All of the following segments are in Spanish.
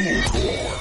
Folklore.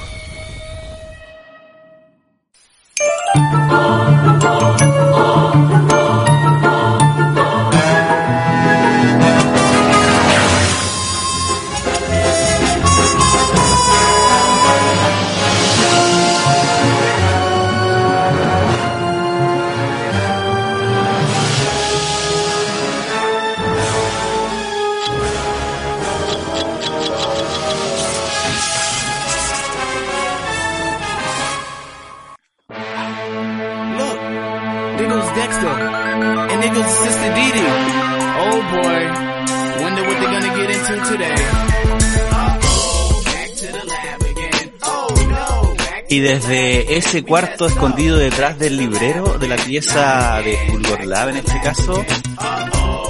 Ese cuarto escondido detrás del librero de la pieza de Fulgor en este caso,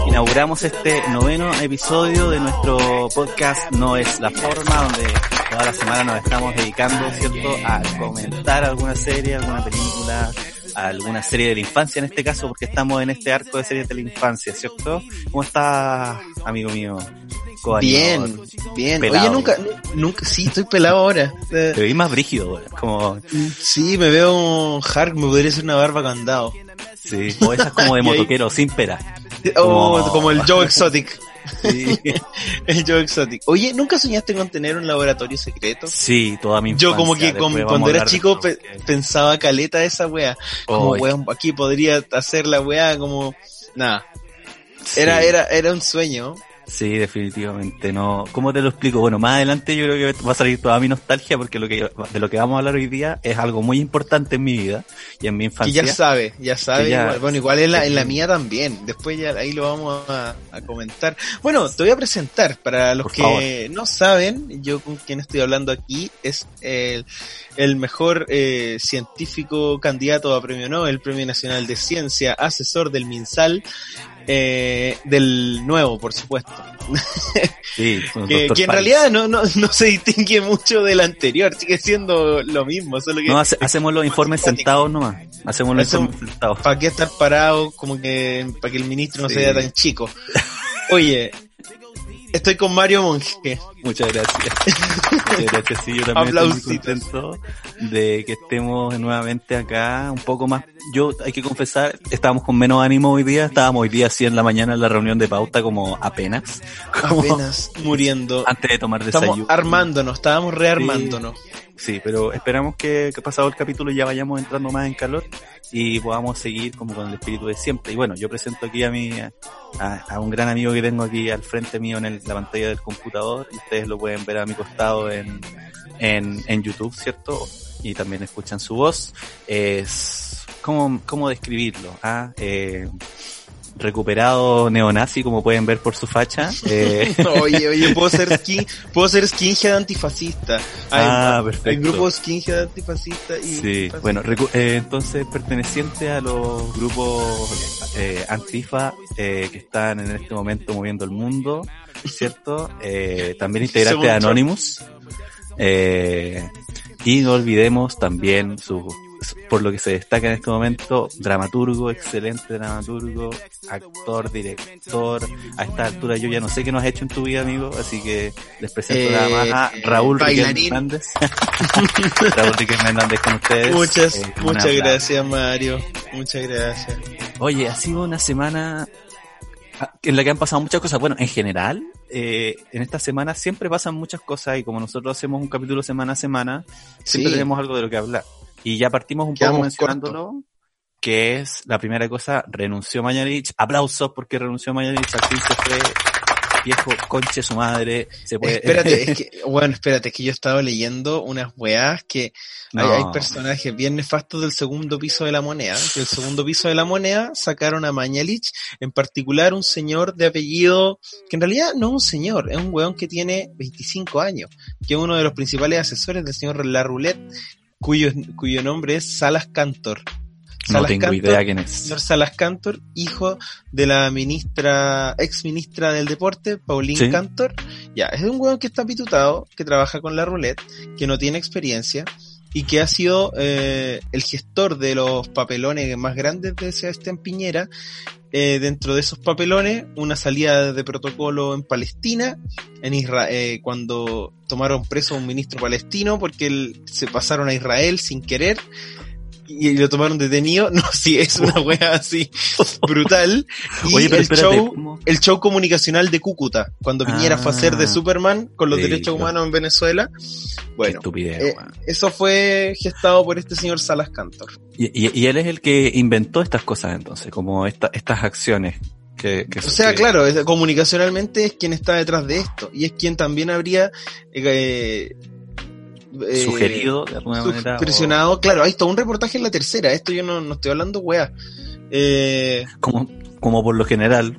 inauguramos este noveno episodio de nuestro podcast No es la forma, donde toda la semana nos estamos dedicando, ¿cierto?, a comentar alguna serie, alguna película, alguna serie de la infancia en este caso, porque estamos en este arco de series de la infancia, ¿cierto? ¿Cómo estás, amigo mío? Bien, bien. Pelado. Oye, nunca, nunca, sí, estoy pelado ahora. Te veis más brígido, güey, como, Sí, me veo un Hark, me podría hacer una barba candado. sí, o esas como de motoquero, sin pera. Oh, Como- como el Joe Exotic. Sí. El Joe Exotic. Oye, ¿nunca soñaste con tener un laboratorio secreto? Sí, toda mi infancia. Yo como que con- cuando era chico pe- pensaba caleta esa wea. Como Oy, weón, aquí podría hacer la wea como... Nada, era, era, era un sueño. Sí, definitivamente no. ¿Cómo te lo explico? Bueno, más adelante yo creo que va a salir toda mi nostalgia porque lo que de lo que vamos a hablar hoy día es algo muy importante en mi vida y en mi Que infancia. ya sabe, ya sabe. Que ya- igual. Bueno, igual en la, en la mía también. Después ya ahí lo vamos a, a comentar. Bueno, te voy a presentar. Para los Por que no saben, yo con quien estoy hablando aquí es el, el mejor eh, científico candidato a premio Nobel, Premio Nacional de Ciencia, asesor del MinSal, eh, del nuevo, por supuesto. Sí, Que, en realidad no, no, no se distingue mucho del anterior, sigue siendo lo mismo, solo que... No, hace- hacemos los informes sentados nomás. Hacemos los Hacemos- informes sentados. ¿Para qué estar parado como que para que el ministro no Sí. se vea tan chico? Oye, estoy con Mario Monge. Muchas gracias. Muchas gracias. Sí, yo también estoy muy Aplausitos. contento de que estemos nuevamente acá, un poco más. Yo, hay que confesar, estábamos con menos ánimo hoy día. Estábamos hoy día así en la mañana en la reunión de pauta como apenas. Como Apenas muriendo. antes de tomar Estamos desayuno. armándonos, estábamos rearmándonos. Sí, pero esperamos que, pasado el capítulo ya vayamos entrando más en calor y podamos seguir como con el espíritu de siempre. Y bueno, yo presento aquí a mi, a, a un gran amigo que tengo aquí al frente mío en el- la pantalla del computador ustedes lo pueden ver a mi costado en, en, en YouTube, ¿cierto? Y también escuchan su voz. Es, ¿cómo, cómo describirlo? Ah, eh, recuperado neonazi, como pueden ver por su facha. Eh, Oye, oye, puedo ser skin, puedo ser skinhead antifascista. Hay, Ah, hay perfecto. grupos skinhead antifascista y Sí, fascista. bueno, recu- eh, entonces perteneciente a los grupos eh, antifa eh, que están en este momento moviendo el mundo, ¿cierto? Eh, también integrante de. Anonymous. Eh, y no olvidemos también su, por lo que se destaca en este momento, dramaturgo, excelente dramaturgo, actor, director. A esta altura yo ya no sé qué nos has hecho en tu vida, amigo, así que les presento Eh, nada más a Raúl. Hernández. Raúl Hernández con ustedes. Muchas, Eh, muchas gracias Mario. Muchas gracias. Oye, ha sido una semana en la que han pasado muchas cosas. Bueno, en general, eh, en esta semana siempre pasan muchas cosas y como nosotros hacemos un capítulo semana a semana, siempre Sí. tenemos algo de lo que hablar. Y ya partimos un Quedamos poco mencionándolo, que es la primera cosa, renunció Mañalich. Aplausos porque renunció Mañalich, al fin se fue. Viejo conche su madre, se puede... Espérate, es que, bueno, espérate, es que yo estaba leyendo unas weas que hay, hay personajes bien nefastos del segundo piso de la moneda, que el segundo piso de la moneda sacaron a Mañalich, en particular un señor de apellido, que en realidad no es un señor, es un weón que tiene 25 años, que es uno de los principales asesores del señor La Roulette, cuyo, cuyo nombre es Salas Cantor. no Salas tengo Cantor, idea quién es. Señor Salas Cantor, hijo de la ministra, ex ministra del deporte, Pauline Sí. Cantor. Ya, es un hueón que está pitutado, que trabaja con la roulette, que no tiene experiencia y que ha sido eh, el gestor de los papelones más grandes de Sebastián Piñera eh, dentro de esos papelones una salida de protocolo en Palestina, en Israel, cuando tomaron preso a un ministro palestino porque él, se pasaron a Israel sin querer y lo tomaron detenido. No, sí, es una wea así brutal. Y Oye, pero el, espérate, show, ¿cómo? el show comunicacional de Cúcuta, cuando Piñera fue a hacer de Ah, Superman con los sí, derechos claro. humanos en Venezuela. Bueno, estupidez, eh, eso fue gestado por este señor Salas Cantor. y, y- y él es el que inventó estas cosas entonces, como esta, estas acciones que, que O sea, que- claro, comunicacionalmente es quien está detrás de esto y es quien también habría eh, eh, sugerido de alguna manera. o- presionado. Claro, hay todo un reportaje en la tercera. Esto yo no, no estoy hablando wea. Eh, como, como por lo general.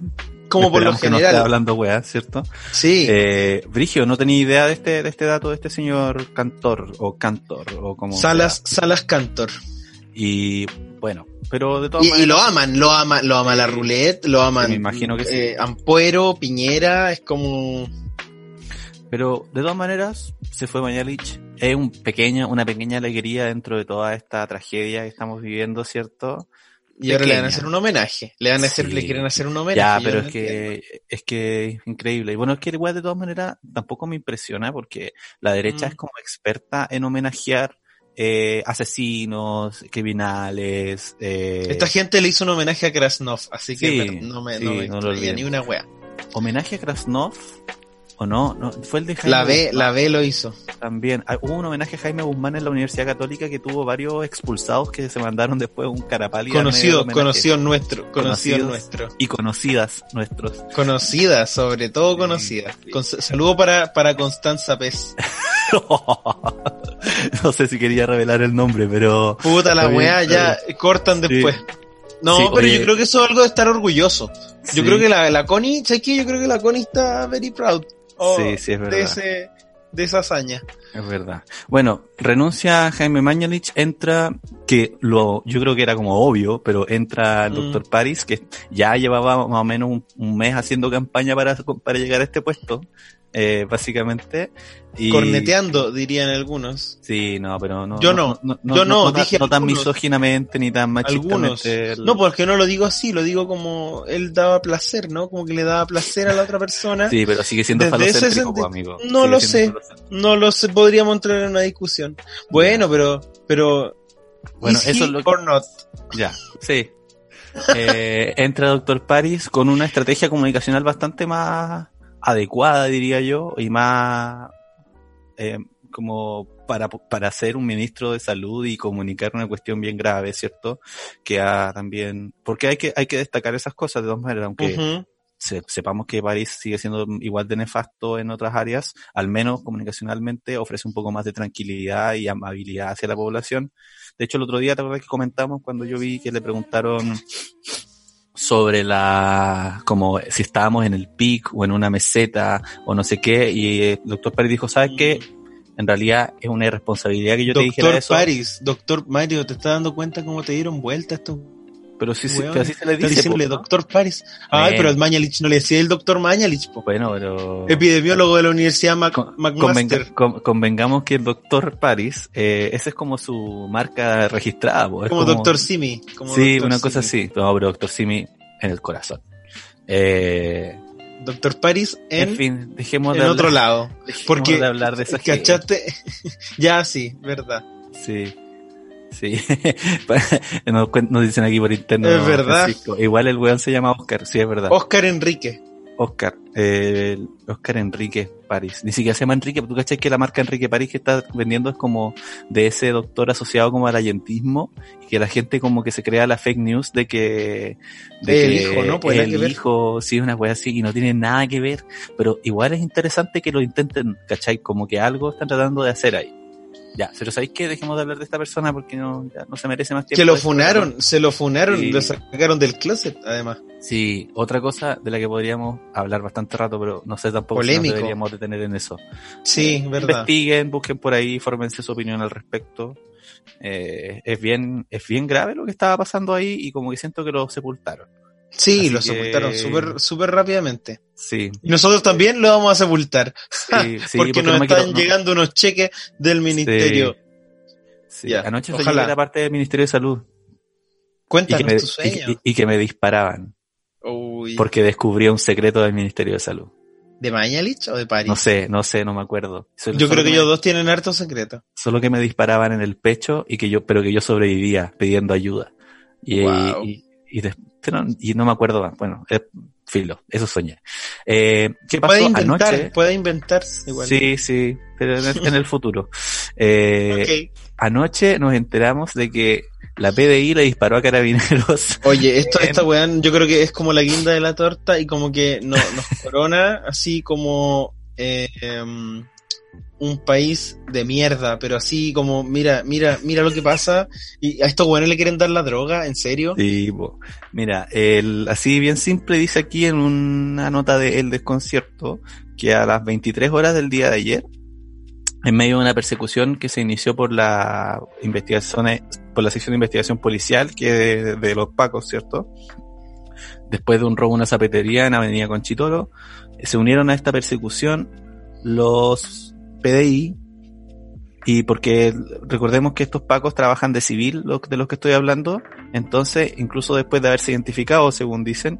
como por lo esperamos que no esté general. hablando weá, ¿cierto? sí. Eh, Brigio, no tenía idea de este, de este dato de este señor Cantor o Cantor o como Salas, Salas Cantor. Y bueno, pero de todas Y, y maneras. lo aman, lo ama, lo ama la roulette, lo aman. me imagino que sí. eh, Ampuero, Piñera, es como. Pero de todas maneras, se fue Mañalich. Es un pequeño, una pequeña alegría dentro de toda esta tragedia que estamos viviendo, ¿cierto? Y ahora le van a hacer un homenaje. Le van a hacer, Sí. le quieren hacer un homenaje. Ya, pero no es entiendo. que, es que es increíble. Y bueno, es que igual de todas maneras tampoco me impresiona porque la derecha Mm. es como experta en homenajear eh, asesinos, criminales. Eh, Esta gente le hizo un homenaje a Krasnov, así que Sí, ver, no me, sí, no me no ni una wea. Homenaje a Krasnov. ¿O no? no? Fue el de Jaime La B, Guzmán la B lo hizo. también. Ah, Hubo un homenaje a Jaime Guzmán en la Universidad Católica que tuvo varios expulsados que se mandaron después un carapal. Conocido, conocido nuestro, conocido Conocidos. nuestro. Y conocidas nuestros. Conocida, sobre todo conocida. Con- saludo para, para Constanza Pez. no sé si quería revelar el nombre, pero Puta la weá, ya cortan Sí. después. No, Sí, pero oye. yo creo que eso es algo de estar orgulloso. Yo Sí. creo que la, la Connie, ¿sabes qué? Yo creo que la Connie está very proud. Oh, Sí, sí, es verdad. de ese, de esa hazaña. Es verdad. Bueno, renuncia Jaime Mañalich, entra, que lo, yo creo que era como obvio, pero entra el Mm. doctor Paris, que ya llevaba más o menos un, un mes haciendo campaña para, para llegar a este puesto, eh, básicamente. Y, Corneteando, dirían algunos. Sí, no, pero no. Yo no. No, Yo no, tan- dije no tan algunos. misóginamente ni tan machistamente. No, porque no lo digo así, lo digo como él daba placer, ¿no? Como que le daba placer a la otra persona. Sí, pero sigue siendo falocéntrico, pues, amigo. No Sigue lo sé. No lo sé, podríamos entrar en una discusión. Bueno, pero, pero. Bueno, ¿is eso es lo que- or not? Ya, sí. Eh, entra Doctor Paris con una estrategia comunicacional bastante más adecuada, diría yo, y más eh, como para, para ser un ministro de salud y comunicar una cuestión bien grave, ¿cierto? Que ha también, porque hay que, hay que destacar esas cosas de dos maneras, aunque. Se- sepamos que París sigue siendo igual de nefasto en otras áreas, al menos comunicacionalmente ofrece un poco más de tranquilidad y amabilidad hacia la población. De hecho, el otro día, ¿te acuerdas que comentamos cuando yo vi que le preguntaron sobre la, como si estábamos en el pic o en una meseta o no sé qué, y el doctor París dijo, ¿sabes qué? En realidad es una irresponsabilidad que yo te dijera Doctor eso, Paris, doctor Mario, ¿te estás dando cuenta cómo te dieron vuelta estos pero, sí, sí, weones? pero así se le dice. po, ¿no? doctor Paris. Ay, Bueno. pero el Mañalich no le decía el doctor Mañalich, po. Bueno, pero... Epidemiólogo de la Universidad Mac Con- McMaster. convenga- con- convengamos que el doctor Paris, eh, esa es como su marca registrada. po, Como, doctor Simi. Como sí, una cosa así. No, pero doctor Simi en el corazón. Eh, Doctor Paris en, en, fin, dejemos en de otro hablar, lado. dejemos Porque, de hablar de. ¿cachaste? ya, sí, verdad. Sí. Sí. nos, dicen aquí por interno. Es verdad. Francisco. Igual el weón se llama Oscar, sí, es verdad. Oscar Enrique. Oscar, eh, Oscar Enrique París. Ni siquiera se llama Enrique, tú cachai que la marca Enrique París que está vendiendo es como de ese doctor asociado como al allentismo y que la gente como que se crea la fake news de que, de El que hijo, ¿no? Pues el que ver. hijo, sí, una wea así y no tiene nada que ver, pero igual es interesante que lo intenten, cachai, como que algo están tratando de hacer ahí. Ya, pero ¿sabéis qué? Dejemos de hablar de esta persona porque no, ya no se merece más tiempo. Que lo funaron, se lo funaron, Sí. lo sacaron del closet, además. Sí, otra cosa de la que podríamos hablar bastante rato, pero no sé tampoco si Polémico. nos deberíamos detener en eso. Sí, verdad. Investiguen, busquen por ahí, fórmense su opinión al respecto. Eh, es bien, es bien grave lo que estaba pasando ahí y como que siento que lo sepultaron. Sí, Así lo que- sepultaron súper súper rápidamente. Sí, Y nosotros también lo vamos a sepultar. sí, sí, porque, no nos están quiero- no- llegando unos cheques del ministerio. sí. Ya, Anoche ojalá. era parte del Ministerio de Salud Cuéntanos tu sueño. y- y- y que me disparaban. Uy. porque descubría un secreto del Ministerio de Salud. ¿De Mañalich o de París? No sé, no sé, no me acuerdo. Solo- Yo creo que ellos dos tienen harto secreto. Solo que me disparaban en el pecho y que yo, pero que yo sobrevivía pidiendo ayuda. Y, Wow. y, y des- pero- y no me acuerdo más. Bueno, eh, filo, eso soñé. Eh, ¿Qué pasó Puede inventar, anoche? puede inventar igual. Sí, sí, pero en el, en el futuro. Eh. Anoche nos enteramos de que la PDI le disparó a carabineros. Oye, esto, esta weá, yo creo que es como la guinda de la torta y como que no, nos corona así como eh, em, un país de mierda, pero así como, mira, mira, mira lo que pasa y a estos weones le quieren dar la droga, ¿en serio? Sí, mira, el, así bien simple dice aquí en una nota de El Desconcierto que a las 23 horas del día de ayer, en medio de una persecución que se inició por la investigación, por la sección de investigación policial que de, de los Pacos, ¿cierto? Después de un robo a una zapatería en Avenida Conchitoro, se unieron a esta persecución los PDI y porque recordemos que estos pacos trabajan de civil, lo- de los que estoy hablando, entonces incluso después de haberse identificado, según dicen,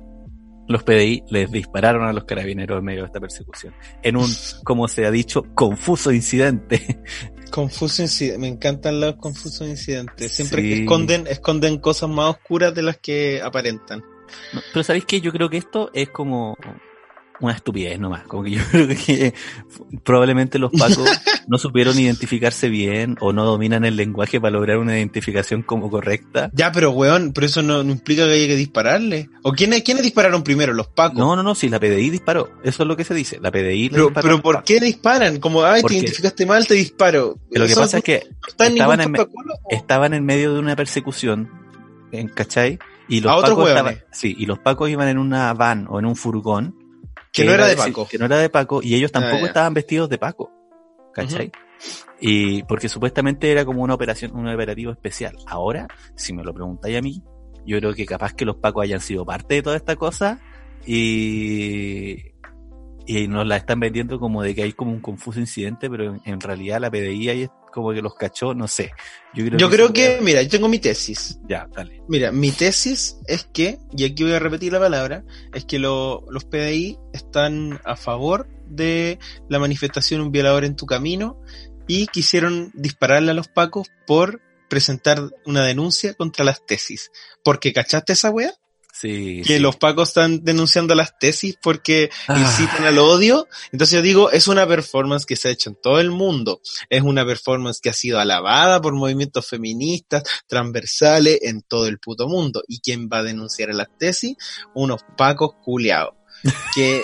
los PDI les dispararon a los carabineros en medio de esta persecución. En un, como se ha dicho, confuso incidente. Confuso incidente, me encantan los confusos incidentes. Siempre Sí. esconden, esconden cosas más oscuras de las que aparentan. Pero ¿sabéis qué? Yo creo que esto es como una estupidez nomás. Como que yo creo que probablemente los pacos no supieron identificarse bien o no dominan el lenguaje para lograr una identificación como correcta. Ya, pero weón, pero eso no, no implica que haya que dispararle. ¿O quiénes, quiénes dispararon primero? Los pacos. No, no, no, si la PDI disparó. Eso es lo que se dice. La PDI Pero, disparó pero ¿por qué disparan? Como, ay, te identificaste mal, te disparo. Lo que pasa es que no estaban en estaban en medio de una persecución, ¿en ¿cachai? Y los A pacos estaban, sí, y los pacos iban en una van o en un furgón que no era de Paco. Que no era de Paco y ellos tampoco Ah, ya. estaban vestidos de Paco. ¿Cachai? Y porque supuestamente era como una operación, un operativo especial. Ahora, si me lo preguntáis a mí, yo creo que capaz que los Pacos hayan sido parte de toda esta cosa y, y nos la están vendiendo como de que hay como un confuso incidente, pero en, en realidad la PDI ahí como que los cachó, no sé. Yo creo Yo creo esa que, weá- mira, yo tengo mi tesis. Ya, dale. Mira, mi tesis es que, y aquí voy a repetir la palabra, es que lo- los PDI están a favor de la manifestación Un violador en tu camino y quisieron dispararle a los pacos por presentar una denuncia contra las tesis. Porque, ¿cachaste esa wea? Sí. que sí. los pacos están denunciando las tesis porque Ah. incitan al odio. Entonces yo digo, es una performance que se ha hecho en todo el mundo. Es una performance que ha sido alabada por movimientos feministas, transversales en todo el puto mundo. ¿Y quién va a denunciar a las tesis? Unos pacos culeados. Que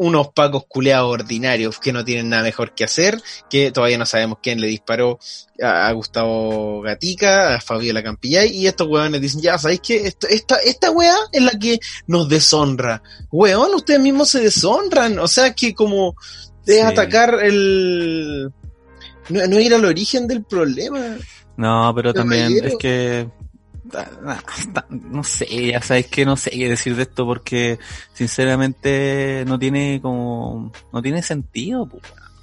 unos pacos culeados ordinarios que no tienen nada mejor que hacer, que todavía no sabemos quién le disparó a, Gustavo Gatica, a Fabiola Campillay, y estos weones dicen, ya, ¿sabéis qué? Esto- esta, esta weá es la que nos deshonra. Weón, ustedes mismos se deshonran, o sea que como Sí. atacar el... No, no ir al origen del problema. No, pero también es que no sé, ya sabes que no sé qué decir de esto porque sinceramente no tiene como no tiene sentido,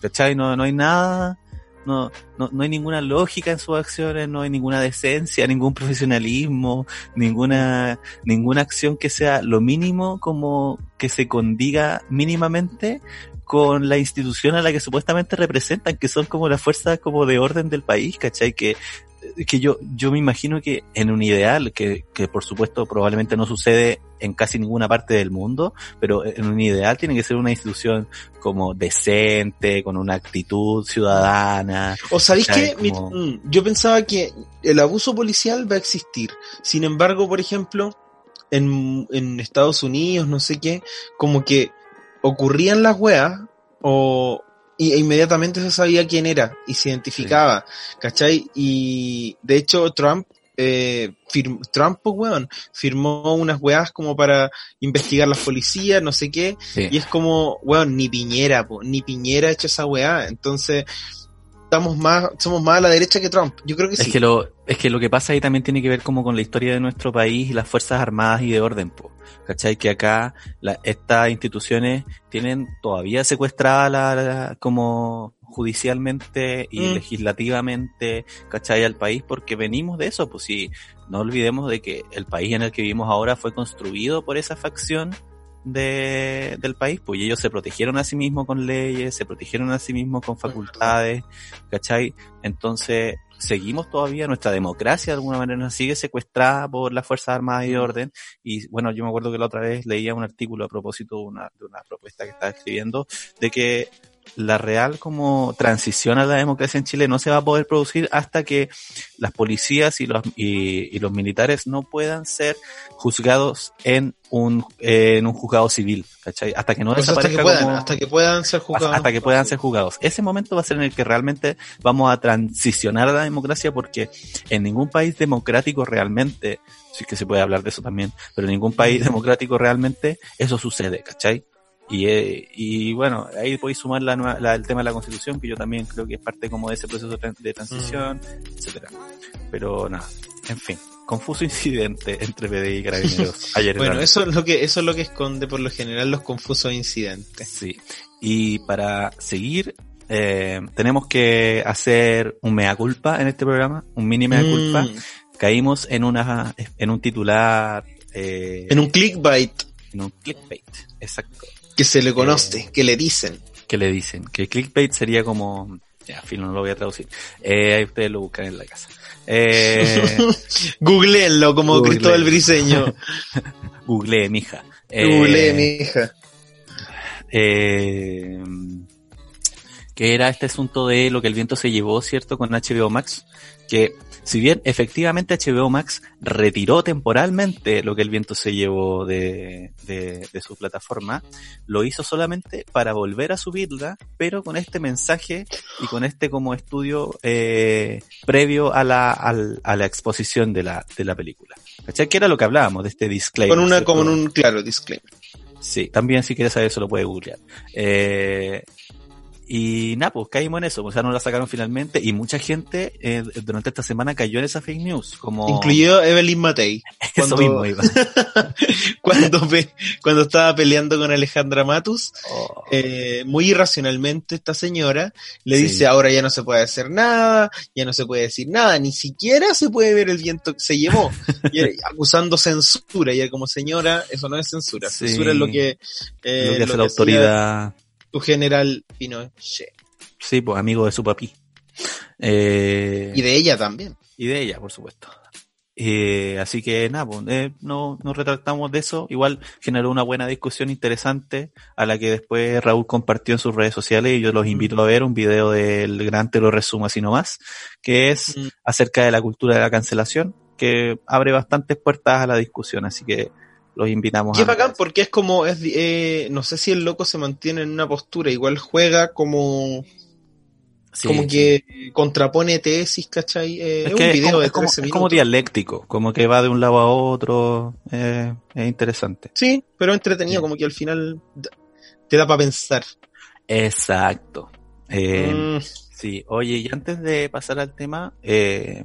¿cachai? No, no hay nada, no, no, no hay ninguna lógica en sus acciones, no hay ninguna decencia, ningún profesionalismo, ninguna, ninguna acción que sea lo mínimo como que se condiga mínimamente con la institución a la que supuestamente representan, que son como las fuerzas como de orden del país, ¿cachai? Que, que yo, yo me imagino que en un ideal, que, que por supuesto probablemente no sucede en casi ninguna parte del mundo, pero en un ideal tiene que ser una institución como decente, con una actitud ciudadana. O sabéis que Como- mm, yo pensaba que el abuso policial va a existir. Sin embargo, por ejemplo, en, en Estados Unidos, no sé qué, como que ocurrían las weas o y, e inmediatamente se sabía quién era y se identificaba, ¿cachai? Y de hecho Trump eh, firm- Trump, pues, weón, firmó unas weas como para investigar las policías, no sé qué, Sí. y es como, weón, ni Piñera, po, ni Piñera ha hecho esa weá. Entonces, estamos más, somos más a la derecha que Trump. Yo creo que Es sí. que lo, es que lo que pasa ahí también tiene que ver como con la historia de nuestro país y las fuerzas armadas y de orden, po. ¿Cachai? Que acá la- estas instituciones tienen todavía secuestrada la, la- como judicialmente y Mm. legislativamente, ¿cachai? Al país porque venimos de eso, pues sí, no olvidemos de que el país en el que vivimos ahora fue construido por esa facción de, del país, pues y ellos se protegieron a sí mismos con leyes, se protegieron a sí mismos con facultades, ¿cachai? Entonces, seguimos todavía, nuestra democracia de alguna manera sigue secuestrada por las Fuerzas Armadas y de Orden. Y bueno, yo me acuerdo que la otra vez leía un artículo a propósito de una, de una propuesta que estaba escribiendo, de que la real como transición a la democracia en Chile no se va a poder producir hasta que las policías y los, y, y los militares no puedan ser juzgados en un, eh, en un juzgado civil, ¿cachai? Hasta que no O sea, hasta que desaparezca puedan, como- hasta que puedan ser juzgados. hasta que puedan ser juzgados. Ese momento va a ser en el que realmente vamos a transicionar a la democracia porque en ningún país democrático realmente, sí que se puede hablar de eso también, pero en ningún país democrático realmente eso sucede, ¿cachai? Y, eh, y bueno, ahí podéis sumar la, nueva- la- el tema de la constitución, que yo también creo que es parte como de ese proceso de tran- de transición, etcétera. Pero nada, en fin, confuso incidente entre PDI y Carabineros ayer Bueno, eso es lo que, eso es lo que esconde por lo general los confusos incidentes. Sí. Y para seguir, eh, tenemos que hacer un mea culpa en este programa, un mini mea culpa. Mm, Caímos en una, en un titular, eh, en un clickbait en un clickbait, exacto. Que se le conoce, que le dicen. Que le dicen que clickbait sería como, ya, filo, no lo voy a traducir. Eh, ahí ustedes lo buscan en la casa. Eh, Googleenlo como Google. Cristóbal Briseño. googleé, mija. Eh, Googlee, mija. eh, que era este asunto de lo que el viento se llevó, ¿cierto? Con HBO Max, que si bien efectivamente HBO Max retiró temporalmente lo que el viento se llevó de, de, de su plataforma, lo hizo solamente para volver a subirla, pero con este mensaje y con este como estudio eh, previo a la, al- a la exposición de la, de la película. ¿Cachai? Que era lo que hablábamos de este disclaimer. Con una, como un claro disclaimer. Sí, también si quieres saber eso lo puedes googlear. Eh, y nada, pues caímos en eso, o sea, no la sacaron finalmente y mucha gente eh, durante esta semana cayó en esa fake news, como Incluido Evelyn Matei. eso cuando- mismo iba. Cuando, pe- cuando estaba peleando con Alejandra Matus, Oh, eh, muy irracionalmente esta señora le Sí. dice ahora ya no se puede hacer nada, ya no se puede decir nada, ni siquiera se puede ver el viento que se llevó, y era- acusando censura, y era como señora, eso no es censura, Sí. censura es lo que, eh, lo que hace la autoridad, tu general Pinochet, sí, pues amigo de su papi. Eh, y de ella también. y de ella, por supuesto. Eh, así que nada, pues, eh, no nos retractamos de eso. Igual generó una buena discusión interesante a la que después Raúl compartió en sus redes sociales y yo los invito a ver un video del gran te lo resumo así nomás, que es Mm. acerca de la cultura de la cancelación, que abre bastantes puertas a la discusión, así que los invitamos Y es a bacán porque es como, es, eh, no sé si el loco se mantiene en una postura, igual juega como, Sí, como sí. que contrapone tesis, ¿cachai? Eh, Es, es, que un es video como, de es como- 13 es como minutos. dialéctico, como que va de un lado a otro, eh, es interesante. Sí, pero entretenido, Sí. como que al final te da para pensar. Exacto. Eh, Mm, Sí, oye, y antes de pasar al tema, eh,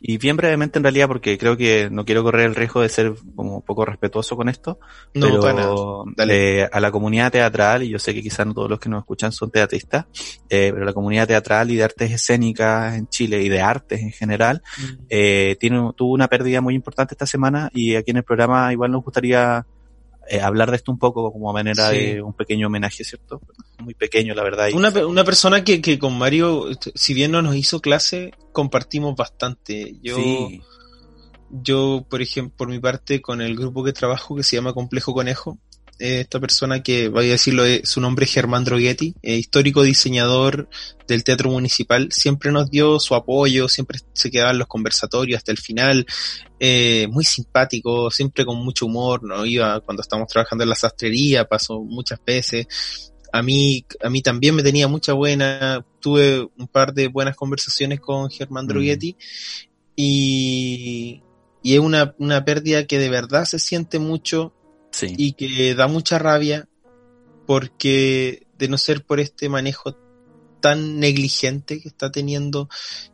y bien brevemente en realidad, porque creo que no quiero correr el riesgo de ser como poco respetuoso con esto, no, pero para nada. Dale. eh, a la comunidad teatral, y yo sé que quizás no todos los que nos escuchan son teatristas, eh, pero la comunidad teatral y de artes escénicas en Chile y de artes en general, eh, tiene, tuvo una pérdida muy importante esta semana y aquí en el programa igual nos gustaría eh, hablar de esto un poco como manera Sí. de un pequeño homenaje, ¿cierto? Muy pequeño, la verdad. Una, una persona que, que con Mario, este, si bien no nos hizo clase, compartimos bastante. Yo, Sí. yo, por ejemplo, por mi parte, con el grupo que trabajo que se llama Complejo Conejo, eh, esta persona que, voy a decirlo, eh, su nombre es Germán Droguetti, eh, histórico diseñador del Teatro Municipal, siempre nos dio su apoyo, siempre se quedaba en los conversatorios hasta el final, eh, muy simpático, siempre con mucho humor, no iba cuando estábamos trabajando en la sastrería, pasó muchas veces. A mí, a mí también me tenía mucha buena, tuve un par de buenas conversaciones con Germán Mm. Droguetti y, y es una, una pérdida que de verdad se siente mucho Sí. y que da mucha rabia porque de no ser por este manejo tan negligente que está teniendo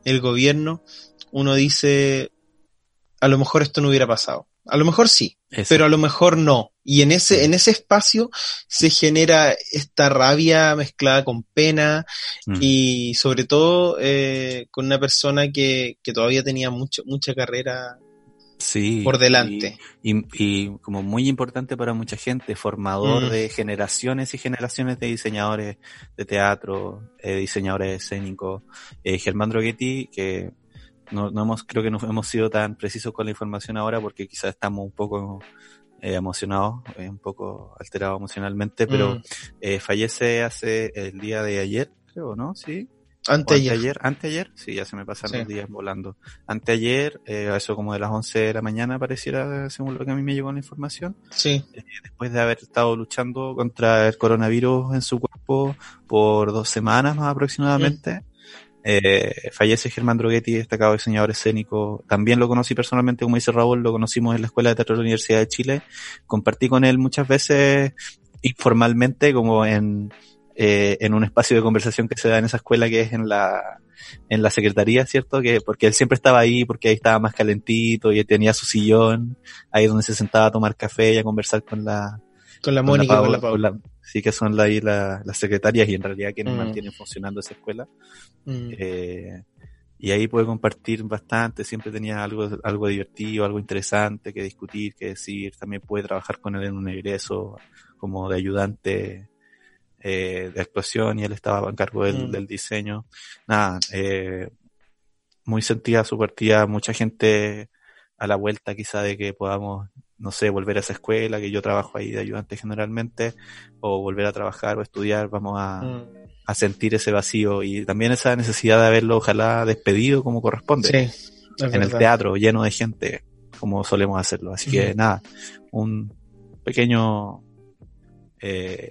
el gobierno, uno dice, a lo mejor esto no hubiera pasado. A lo mejor sí, pero a lo mejor no. Y en ese, en ese espacio se genera esta rabia mezclada con pena Mm. y sobre todo eh, con una persona que, que todavía tenía mucho, mucha carrera Sí, por delante. Y, y- y como muy importante para mucha gente, formador Mm. de generaciones y generaciones de diseñadores de teatro, eh, diseñadores escénicos. Eh, Germán Droghetti, que no, no hemos, creo que no hemos sido tan precisos con la información ahora porque quizás estamos un poco eh, emocionados, un poco alterados emocionalmente, pero Mm. fallece hace el día de ayer, creo, ¿no? Sí. Ya. Anteayer, anteayer, sí, ya se me pasan Sí. los días volando. Anteayer, eh, a eso como de las 11 de la mañana pareciera, según lo que a mí me llegó la información, Sí. después de haber estado luchando contra el coronavirus en su cuerpo por dos semanas más aproximadamente. Eh, fallece Germán Droghetti, destacado diseñador escénico. También lo conocí personalmente, como dice Raúl, lo conocimos en la Escuela de Teatro de la Universidad de Chile. Compartí con él muchas veces informalmente, como en, eh, en un espacio de conversación que se da en esa escuela que es en la, en la secretaría, ¿cierto? Que, porque él siempre estaba ahí, porque ahí estaba más calentito y él tenía su sillón, ahí donde se sentaba a tomar café y a conversar con la, Con la Mónica y con la Paula- sí que son ahí la- las secretarias y en realidad quienes Mm. mantienen funcionando esa escuela. Mm. Eh, y ahí pude compartir bastante, siempre tenía algo, algo divertido, algo interesante que discutir, que decir. También pude trabajar con él en un egreso como de ayudante eh, de actuación y él estaba a cargo del, Mm. del diseño. Nada, eh, muy sentida su partida, mucha gente a la vuelta quizá de que podamos, no sé, volver a esa escuela, que yo trabajo ahí de ayudante generalmente, o volver a trabajar o estudiar, vamos a, Mm. a sentir ese vacío y también esa necesidad de haberlo ojalá despedido como corresponde Sí, en el teatro lleno de gente como solemos hacerlo así que nada un pequeño eh,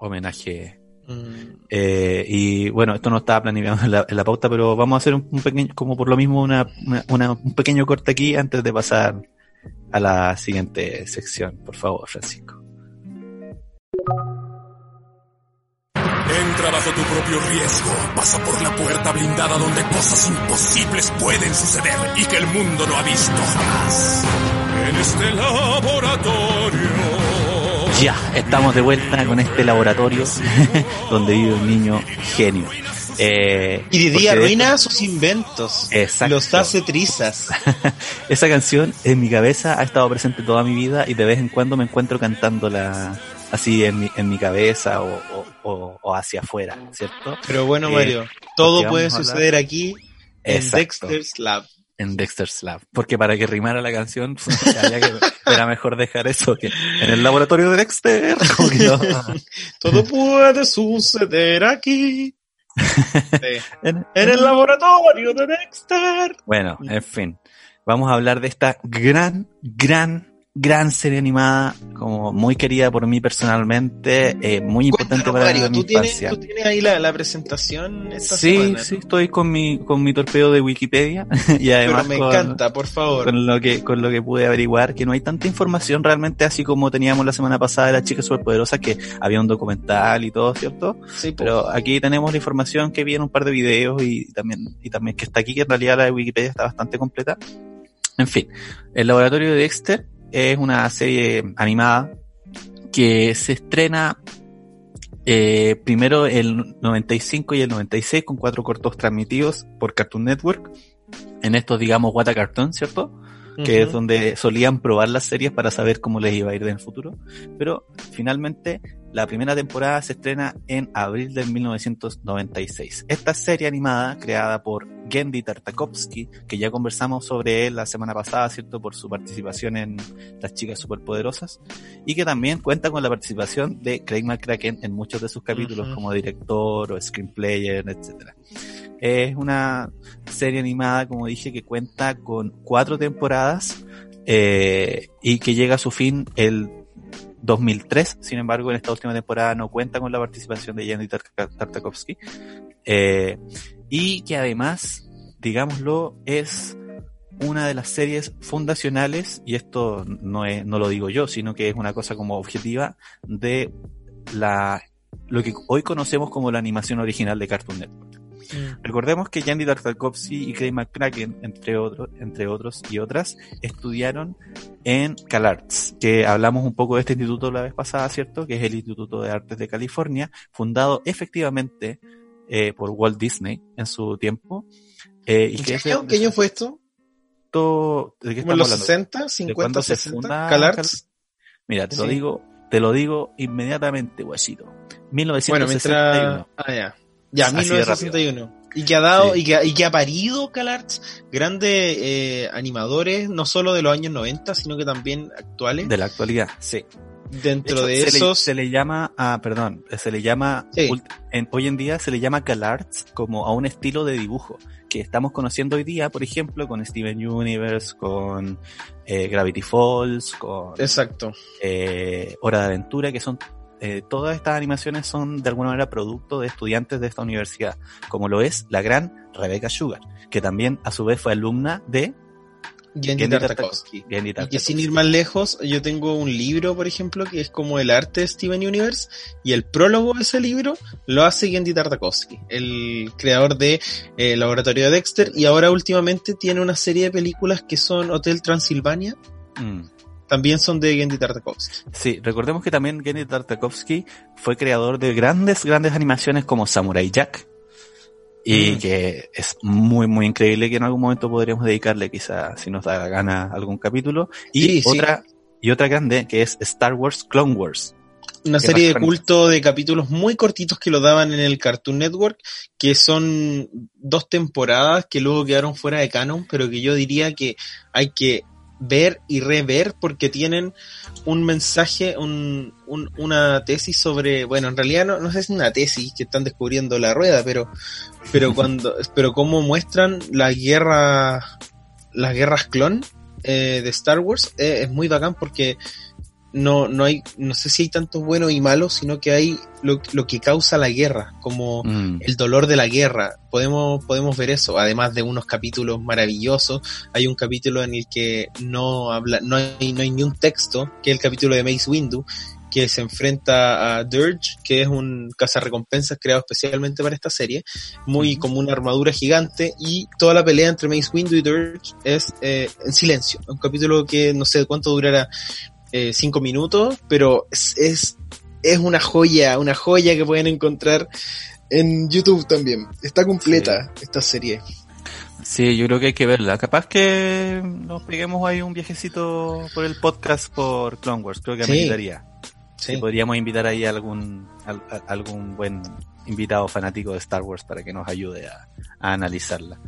homenaje Mm. eh, y bueno esto no estaba planificado en la, en la pauta pero vamos a hacer un, un pequeño como por lo mismo una, una- una- un pequeño corte aquí antes de pasar a la siguiente sección por favor Francisco Entra bajo tu propio riesgo. Pasa por la puerta blindada donde cosas imposibles pueden suceder y que el mundo no ha visto jamás. En este laboratorio. Ya, estamos de vuelta con este laboratorio donde vive un niño genio. Eh, Y de día arruina sus inventos. Exacto. Los hace trizas. Esa canción en mi cabeza ha estado presente toda mi vida y de vez en cuando me encuentro cantándola así en mi, en mi cabeza o, o- hacia afuera, ¿cierto? Pero bueno, Eh, Mario, todo puede suceder aquí en Exacto. Dexter's Lab. En Dexter's Lab. Porque para que rimara la canción, había que- era mejor dejar eso que en el laboratorio de Dexter. no. Todo puede suceder aquí. Sí. En- En el laboratorio de Dexter. Bueno, en fin. Vamos a hablar de esta gran, gran, gran serie animada, como muy querida por mí personalmente, eh, muy importante para Mario, mi ¿tú tienes, infancia. tú tienes ahí la, la presentación esta Sí, semana, sí, ¿no? estoy con mi, con mi torpedo de Wikipedia y además Pero me con, encanta, por favor. con lo que, con lo que pude averiguar, que no hay tanta información realmente así como teníamos la semana pasada de las chicas superpoderosas, que había un documental y todo, ¿cierto? Sí. Pero aquí tenemos la información que vi en un par de videos y también, y también que está aquí, que en realidad la de Wikipedia está bastante completa. En fin, el laboratorio de Dexter es una serie animada que se estrena eh, primero el 95 y el 96 con cuatro cortos transmitidos por Cartoon Network. En estos, digamos, What a Cartoon, ¿cierto? que es donde solían probar las series para saber cómo les iba a ir en el futuro. Pero finalmente la primera temporada se estrena en abril del 1996. Esta serie animada, creada por Gendy Tartakovsky, que ya conversamos sobre él la semana pasada, ¿cierto? Por su participación en Las Chicas Superpoderosas, y que también cuenta con la participación de Craig McCracken en muchos de sus capítulos como director o screenplayer, etcétera. Es una serie animada, como dije, que cuenta con cuatro temporadas eh, y que llega a su fin el 2003. Sin embargo, en esta última temporada no cuenta con la participación de Yandy Tar- Tartakovsky. Eh, y que además, digámoslo, es una de las series fundacionales, y esto no, es, no lo digo yo, sino que es una cosa como objetiva, de la lo que hoy conocemos como la animación original de Cartoon Network. Mm. Recordemos que Yandy Tartakovsky y Craig McCracken, entre otros, entre otros y otras, estudiaron en CalArts, que hablamos un poco de este instituto la vez pasada, ¿cierto? Que es el Instituto de Artes de California, fundado efectivamente eh, por Walt Disney en su tiempo. Eh, y ¿En que ¿Qué, es año, qué año fue esto? ¿De qué ¿Como los hablando? 60, 50, cuándo se 60? funda CalArts. Mira, te lo Sí. digo, te lo digo inmediatamente, guachito. Bueno, 1961. mientras... Ah, ya. Ya, Así de 1961. Y que ha dado, Sí. y, que, ha- y que ha parido CalArts grandes eh, animadores, no solo de los años 90, sino que también actuales. de la actualidad, sí. Dentro de, hecho, se le- esos... se le llama, ah, perdón, se le llama, Sí. ult- en, hoy en día se le llama CalArts como a un estilo de dibujo que estamos conociendo hoy día, por ejemplo, con Steven Universe, con eh, Gravity Falls, con Exacto. eh, Hora de Aventura, que son eh, todas estas animaciones son de alguna manera producto de estudiantes de esta universidad, como lo es la gran Rebecca Sugar, que también a su vez fue alumna de Gendy Tartakovsky. Y sin ir más lejos, yo tengo un libro, por ejemplo, que es como el arte de Steven Universe, y el prólogo de ese libro lo hace Gendy Tartakovsky, el creador de eh, Laboratorio de Dexter, y ahora últimamente tiene una serie de películas que son Hotel Transilvania, Mm. También son de Gendy Tartakovsky. Sí, recordemos que también Gendy Tartakovsky fue creador de grandes, grandes animaciones como Samurai Jack. Y Mm. que es muy, muy increíble que en algún momento podríamos dedicarle quizá, si nos da la gana, algún capítulo. Y Sí, sí. otra, y otra grande que es Star Wars Clone Wars. Una serie de culto de capítulos muy cortitos que lo daban en el Cartoon Network, que son dos temporadas que luego quedaron fuera de canon, pero que yo diría que hay que ver y rever porque tienen un mensaje, un, un- una tesis sobre, bueno, en realidad no, no sé si es una tesis que están descubriendo la rueda, pero, pero cuando, pero cómo muestran la guerra, las guerras clon eh, de Star Wars, eh, es muy bacán porque no, no hay, no sé si hay tantos buenos y malos, sino que hay lo, lo que causa la guerra, como Mm. el dolor de la guerra. Podemos, podemos ver eso, además de unos capítulos maravillosos. Hay un capítulo en el que no habla, no hay, no hay ni un texto, que es el capítulo de Mace Windu, que se enfrenta a Dirge, que es un cazarrecompensas creado especialmente para esta serie, muy como una armadura gigante, y toda la pelea entre Mace Windu y Dirge es eh, en silencio. Un capítulo que no sé cuánto durará, eh, cinco minutos, pero es, es, es una joya, una joya que pueden encontrar en YouTube también. Está completa esta serie. Sí, yo creo que hay que verla. Capaz que nos peguemos ahí un viajecito por el podcast por Clone Wars. Creo que Sí. ameritaría. Sí. Y podríamos invitar ahí a algún, al- a- algún buen invitado fanático de Star Wars para que nos ayude a, a analizarla.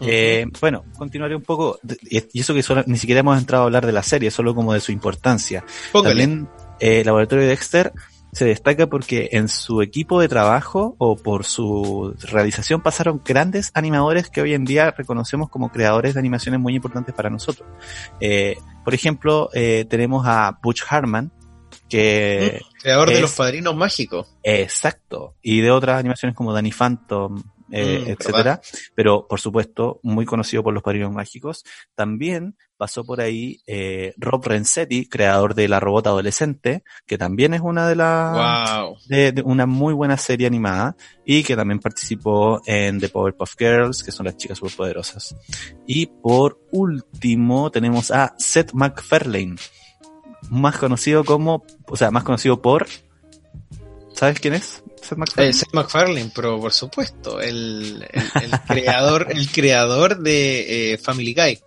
Eh, bueno, continuaré un poco, y eso que solo- ni siquiera hemos entrado a hablar de la serie, solo como de su importancia. Póngale. También eh, el Laboratorio de Dexter se destaca porque en su equipo de trabajo o por su realización pasaron grandes animadores que hoy en día reconocemos como creadores de animaciones muy importantes para nosotros. Eh, por ejemplo, eh, tenemos a Butch Hartman, que Creador de los padrinos mágicos. Exacto. Y de otras animaciones como Danny Phantom, eh, Mm, etcétera. Pero, por supuesto, muy conocido por los padrinos mágicos. También pasó por ahí eh, Rob Renzetti, creador de La Robota Adolescente, que también es una de las Wow. de, de una muy buena serie animada y que también participó en The Powerpuff Girls, que son las chicas superpoderosas. Y por último tenemos a Seth MacFarlane, más conocido como, o sea, más conocido por, ¿sabes quién es? Seth MacFarlane. Eh, Seth MacFarlane, pero por supuesto, el, el- el creador, el creador de eh, Family Guy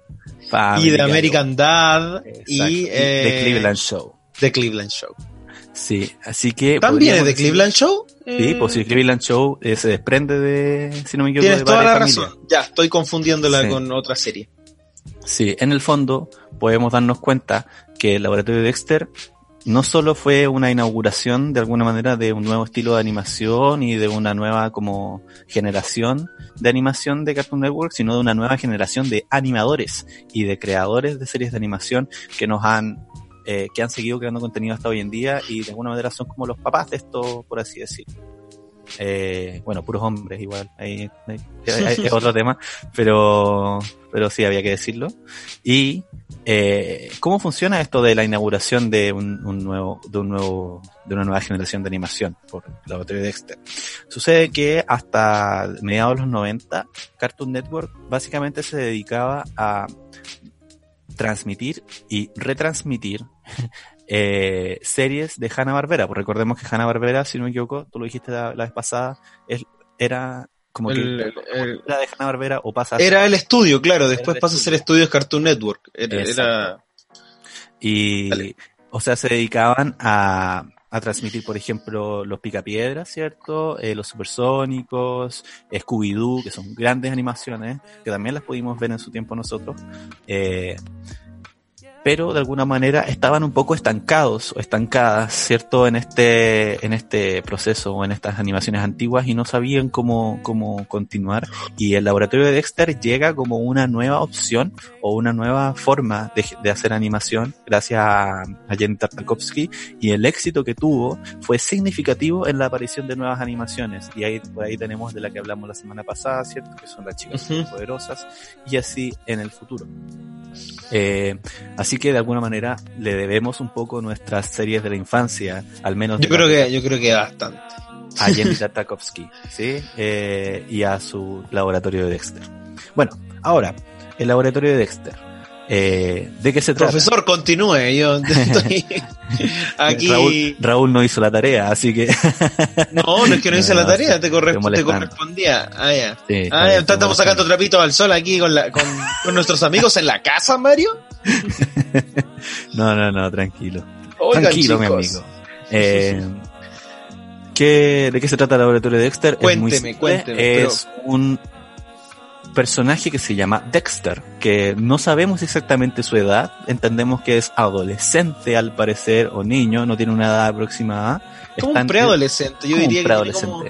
Family y de Guy. American Dad Exacto. y de eh, Cleveland Show. The Cleveland Show. Sí, así que ¿También es decir- Cleveland Show? Sí, Eh, pues si Cleveland Show se desprende de, si no me equivoco, Tienes de toda la varias razón. Ya, estoy confundiéndola Sí. con otra serie. Sí, en el fondo podemos darnos cuenta que el laboratorio de Dexter no solo fue una inauguración de alguna manera de un nuevo estilo de animación y de una nueva como generación de animación de Cartoon Network, sino de una nueva generación de animadores y de creadores de series de animación que nos han eh, que han seguido creando contenido hasta hoy en día y de alguna manera son como los papás de esto, por así decirlo. Eh, bueno, puros hombres igual, ahí, ahí- ahí es otro tema, pero, pero sí había que decirlo. Y eh, ¿cómo funciona esto de la inauguración de un, un nuevo, de un nuevo, de una nueva generación de animación por el laboratorio de Dexter? Sucede que hasta mediados de los 90, Cartoon Network básicamente se dedicaba a transmitir y retransmitir eh, series de Hanna-Barbera. Pues recordemos que Hanna-Barbera, si no me equivoco, tú lo dijiste la, la vez pasada, es, era como que El- el- era de Hanna-Barbera o pasa a ser- Era el estudio, claro, después pasa a ser estudios Cartoon Network. Era, Y, Dale. o sea, se dedicaban a, a transmitir, por ejemplo, los Picapiedras, ¿cierto? Eh, los Supersónicos, Scooby-Doo, que son grandes animaciones, que también las pudimos ver en su tiempo nosotros. Eh, pero de alguna manera estaban un poco estancados o estancadas, ¿cierto? En este, en este proceso o en estas animaciones antiguas y no sabían cómo, cómo continuar. Y el laboratorio de Dexter llega como una nueva opción o una nueva forma de, de hacer animación gracias a, a Jenny Tartakovsky y el éxito que tuvo fue significativo en la aparición de nuevas animaciones. Y ahí, por ahí tenemos de la que hablamos la semana pasada, ¿cierto? Que son las chicas Ujú. poderosas y así en el futuro. Eh, así que de alguna manera le debemos un poco nuestras series de la infancia, al menos Yo creo la- que, yo creo que bastante. a Jenny Tartakovsky, ¿sí? Eh, y a su laboratorio de Dexter. Bueno, ahora, el laboratorio de Dexter. Eh, ¿De qué se trata? Profesor, continúe. Yo estoy aquí. Raúl, Raúl no hizo la tarea, así que... No, no es que no hice la tarea, te, corre- te correspondía. Ah, ya. Sí, Ah, estamos sacando trapitos al sol aquí con, la, con, con nuestros amigos en la casa, Mario. No, no, no, tranquilo. Oigan, tranquilo, mi amigo. Eh, ¿qué- ¿De qué se trata el laboratorio de Dexter? es muy Cuénteme, simple. cuénteme, Es un personaje que se llama Dexter, que no sabemos exactamente su edad, entendemos que es adolescente al parecer, o niño, no tiene una edad aproximada. Como un en- preadolescente, yo diría que tiene como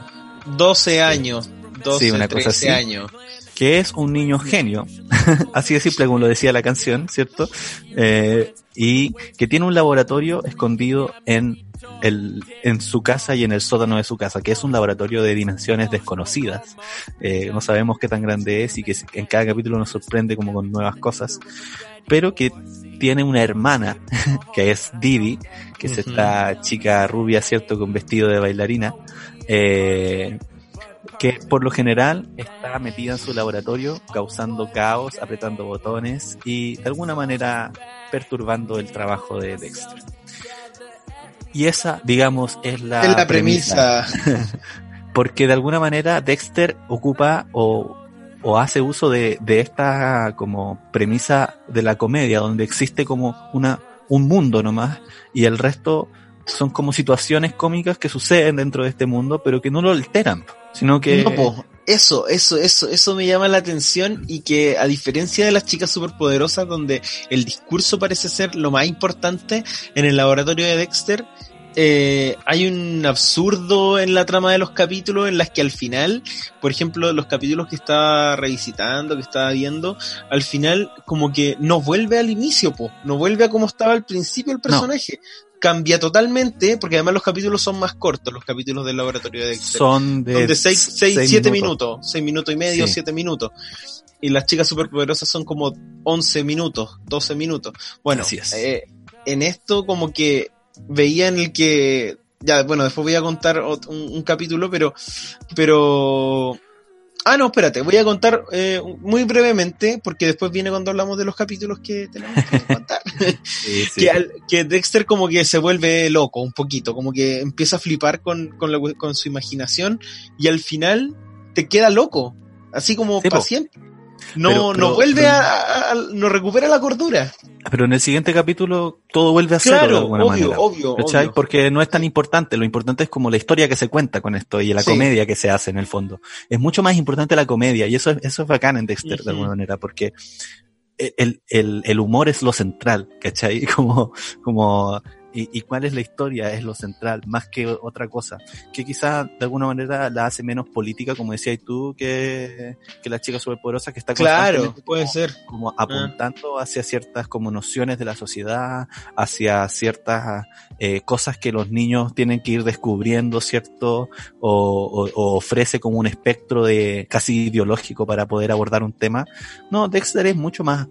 12 años. 12, Sí, una cosa 13 así. años. Que es un niño genio, así de simple como lo decía la canción, ¿cierto? Eh, y que tiene un laboratorio escondido en el, en su casa y en el sótano de su casa, que es un laboratorio de dimensiones desconocidas. Eh, no sabemos qué tan grande es y que en cada capítulo nos sorprende como con nuevas cosas, pero que tiene una hermana, que es Didi, que es esta chica rubia, ¿cierto? Con vestido de bailarina. Eh, que por lo general está metida en su laboratorio causando caos, apretando botones y de alguna manera perturbando el trabajo de Dexter. Y esa, digamos, es la, es la premisa. Porque de alguna manera Dexter ocupa o, o hace uso de, de esta como premisa de la comedia, donde existe como una, un mundo nomás y el resto son como situaciones cómicas que suceden dentro de este mundo, pero que no lo alteran, sino que... No, po. Eso, eso, eso, eso me llama la atención y que a diferencia de las chicas superpoderosas donde el discurso parece ser lo más importante en el laboratorio de Dexter, eh, hay un absurdo en la trama de los capítulos en las que al final, por ejemplo, los capítulos que estaba revisitando, que estaba viendo, al final como que no vuelve al inicio, po, no vuelve a como estaba al principio el personaje. Cambia totalmente, porque además los capítulos son más cortos, los capítulos del laboratorio de Dexter son de, son de 6, seis 7 minutos, 6 minutos y medio, Sí. 7 minutos. Y las chicas superpoderosas son como 11 minutos, 12 minutos. Bueno, eh, en esto como que veía en el que, ya, bueno, después voy a contar un, un capítulo, pero, pero, ah, no, espérate, voy a contar eh, muy brevemente, porque después viene cuando hablamos de los capítulos que tenemos que contar Sí, sí. que, al- que Dexter como que se vuelve loco un poquito, como que empieza a flipar con, con, la- con su imaginación y al final te queda loco, así como Sí, para siempre. No, Pero- pero- no vuelve pero- a, no recupera la cordura. Pero en el siguiente capítulo todo vuelve a ser de alguna obvio, manera. obvio, obvio. Porque no es tan importante, lo importante es como la historia que se cuenta con esto y la Sí. comedia que se hace en el fondo. Es mucho más importante la comedia y eso es, eso es bacán en Dexter de alguna manera porque el, el, el humor es lo central, ¿cachai? Como, como y, y cuál es la historia es lo central, más que otra cosa, que quizás de alguna manera la hace menos política, como decías tú, que, que la chica superpoderosa que está Claro, puede como- ser. como apuntando hacia ciertas como nociones de la sociedad, hacia ciertas eh, cosas que los niños tienen que ir descubriendo, ¿cierto? O, o- o ofrece como un espectro de casi ideológico para poder abordar un tema. No, Dexter es mucho más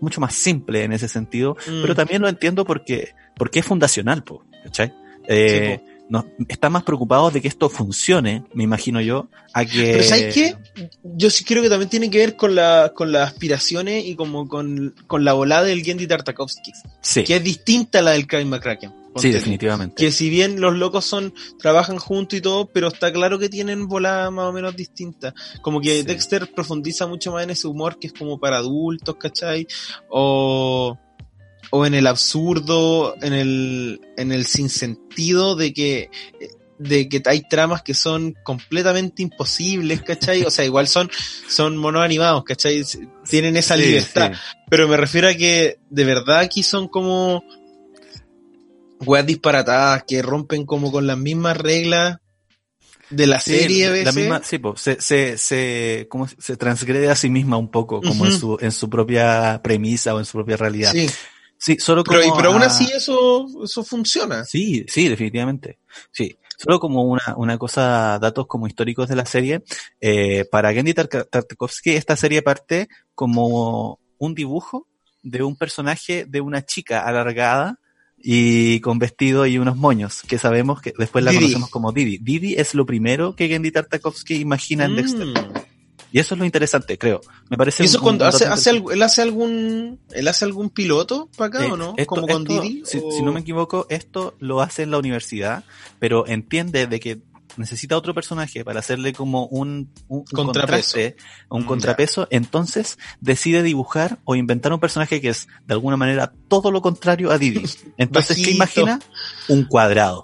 mucho más simple en ese sentido, Mm. pero también lo entiendo porque porque es fundacional, po, ¿cachai? Eh, no, están más preocupados de que esto funcione, me imagino yo, a que... Pero ¿sabes qué? Yo sí creo que también tiene que ver con, la, con las aspiraciones y como con, con la volada del Gendy Tartakovsky, Sí, que es distinta a la del Kyle McCracken. sí, definitivamente. Que si bien los locos son, trabajan juntos y todo, pero está claro que tienen voladas más o menos distintas. Como que Sí. Dexter profundiza mucho más en ese humor que es como para adultos, ¿cachai? O, o en el absurdo, en el, en el sinsentido de que, de que hay tramas que son completamente imposibles, ¿cachai? O sea, igual son, son monos animados, ¿cachai? Tienen esa Sí, libertad. sí. Pero me refiero a que de verdad aquí son como weas disparatadas que rompen como con las mismas reglas de la Sí, serie la misma, sí, po, se, se, se, ¿cómo se- transgrede a sí misma un poco, como en su, en su propia premisa o en su propia realidad. Sí, Sí, solo como pero, pero aún a- así eso, eso funciona. Sí, sí, definitivamente. Sí. Solo como una, una cosa, datos como históricos de la serie, eh, para Gendy Tar- Tartakovsky esta serie parte como un dibujo de un personaje de una chica alargada y con vestido y unos moños, que sabemos que después la Didi. conocemos como Didi. Didi es lo primero que Gendy Tartakovsky imagina en Dexter. Y eso es lo interesante, creo. Me parece ¿Y eso un- cuando un hace, hace algo- él hace algún, él hace algún piloto para acá Eh, o no? esto- como con esto, Didi. Si, o- si no me equivoco, esto lo hace en la universidad, pero entiende de que necesita otro personaje para hacerle como un, un, un Contrapeso. un Mm, contrapeso, entonces decide dibujar o inventar un personaje que es de alguna manera todo lo contrario a Didi. Entonces, ¿qué imagina? Un cuadrado.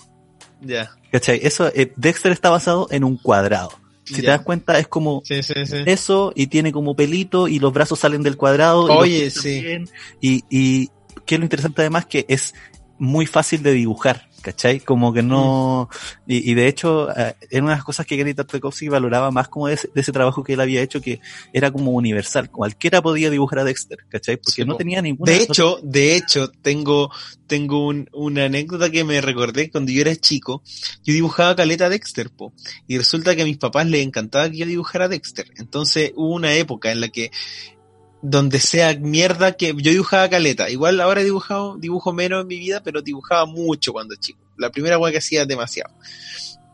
Ya. ¿Cachai? Eso, eh, Dexter está basado en un cuadrado. Si te das cuenta, es como Sí, sí, sí. eso y tiene como pelito y los brazos salen del cuadrado. y Oye, pies sí. Y, y que es lo interesante además que es muy fácil de dibujar, ¿cachai? Como que no... Y, y de hecho, eh, era una de las cosas que Gary Tartakovsky valoraba más como de ese, de ese trabajo que él había hecho, que era como universal. Cualquiera podía dibujar a Dexter, ¿cachai? Porque Sí, no tenía ninguna... De hecho, de hecho, tengo, tengo un- una anécdota que me recordé cuando yo era chico. Yo dibujaba caleta Dexter, po. Y resulta que a mis papás les encantaba que yo dibujara a Dexter. Entonces hubo una época en la que, donde sea mierda que yo dibujaba caleta. Igual ahora he dibujado, dibujo menos en mi vida, pero dibujaba mucho cuando chico. La primera weá que hacía demasiado.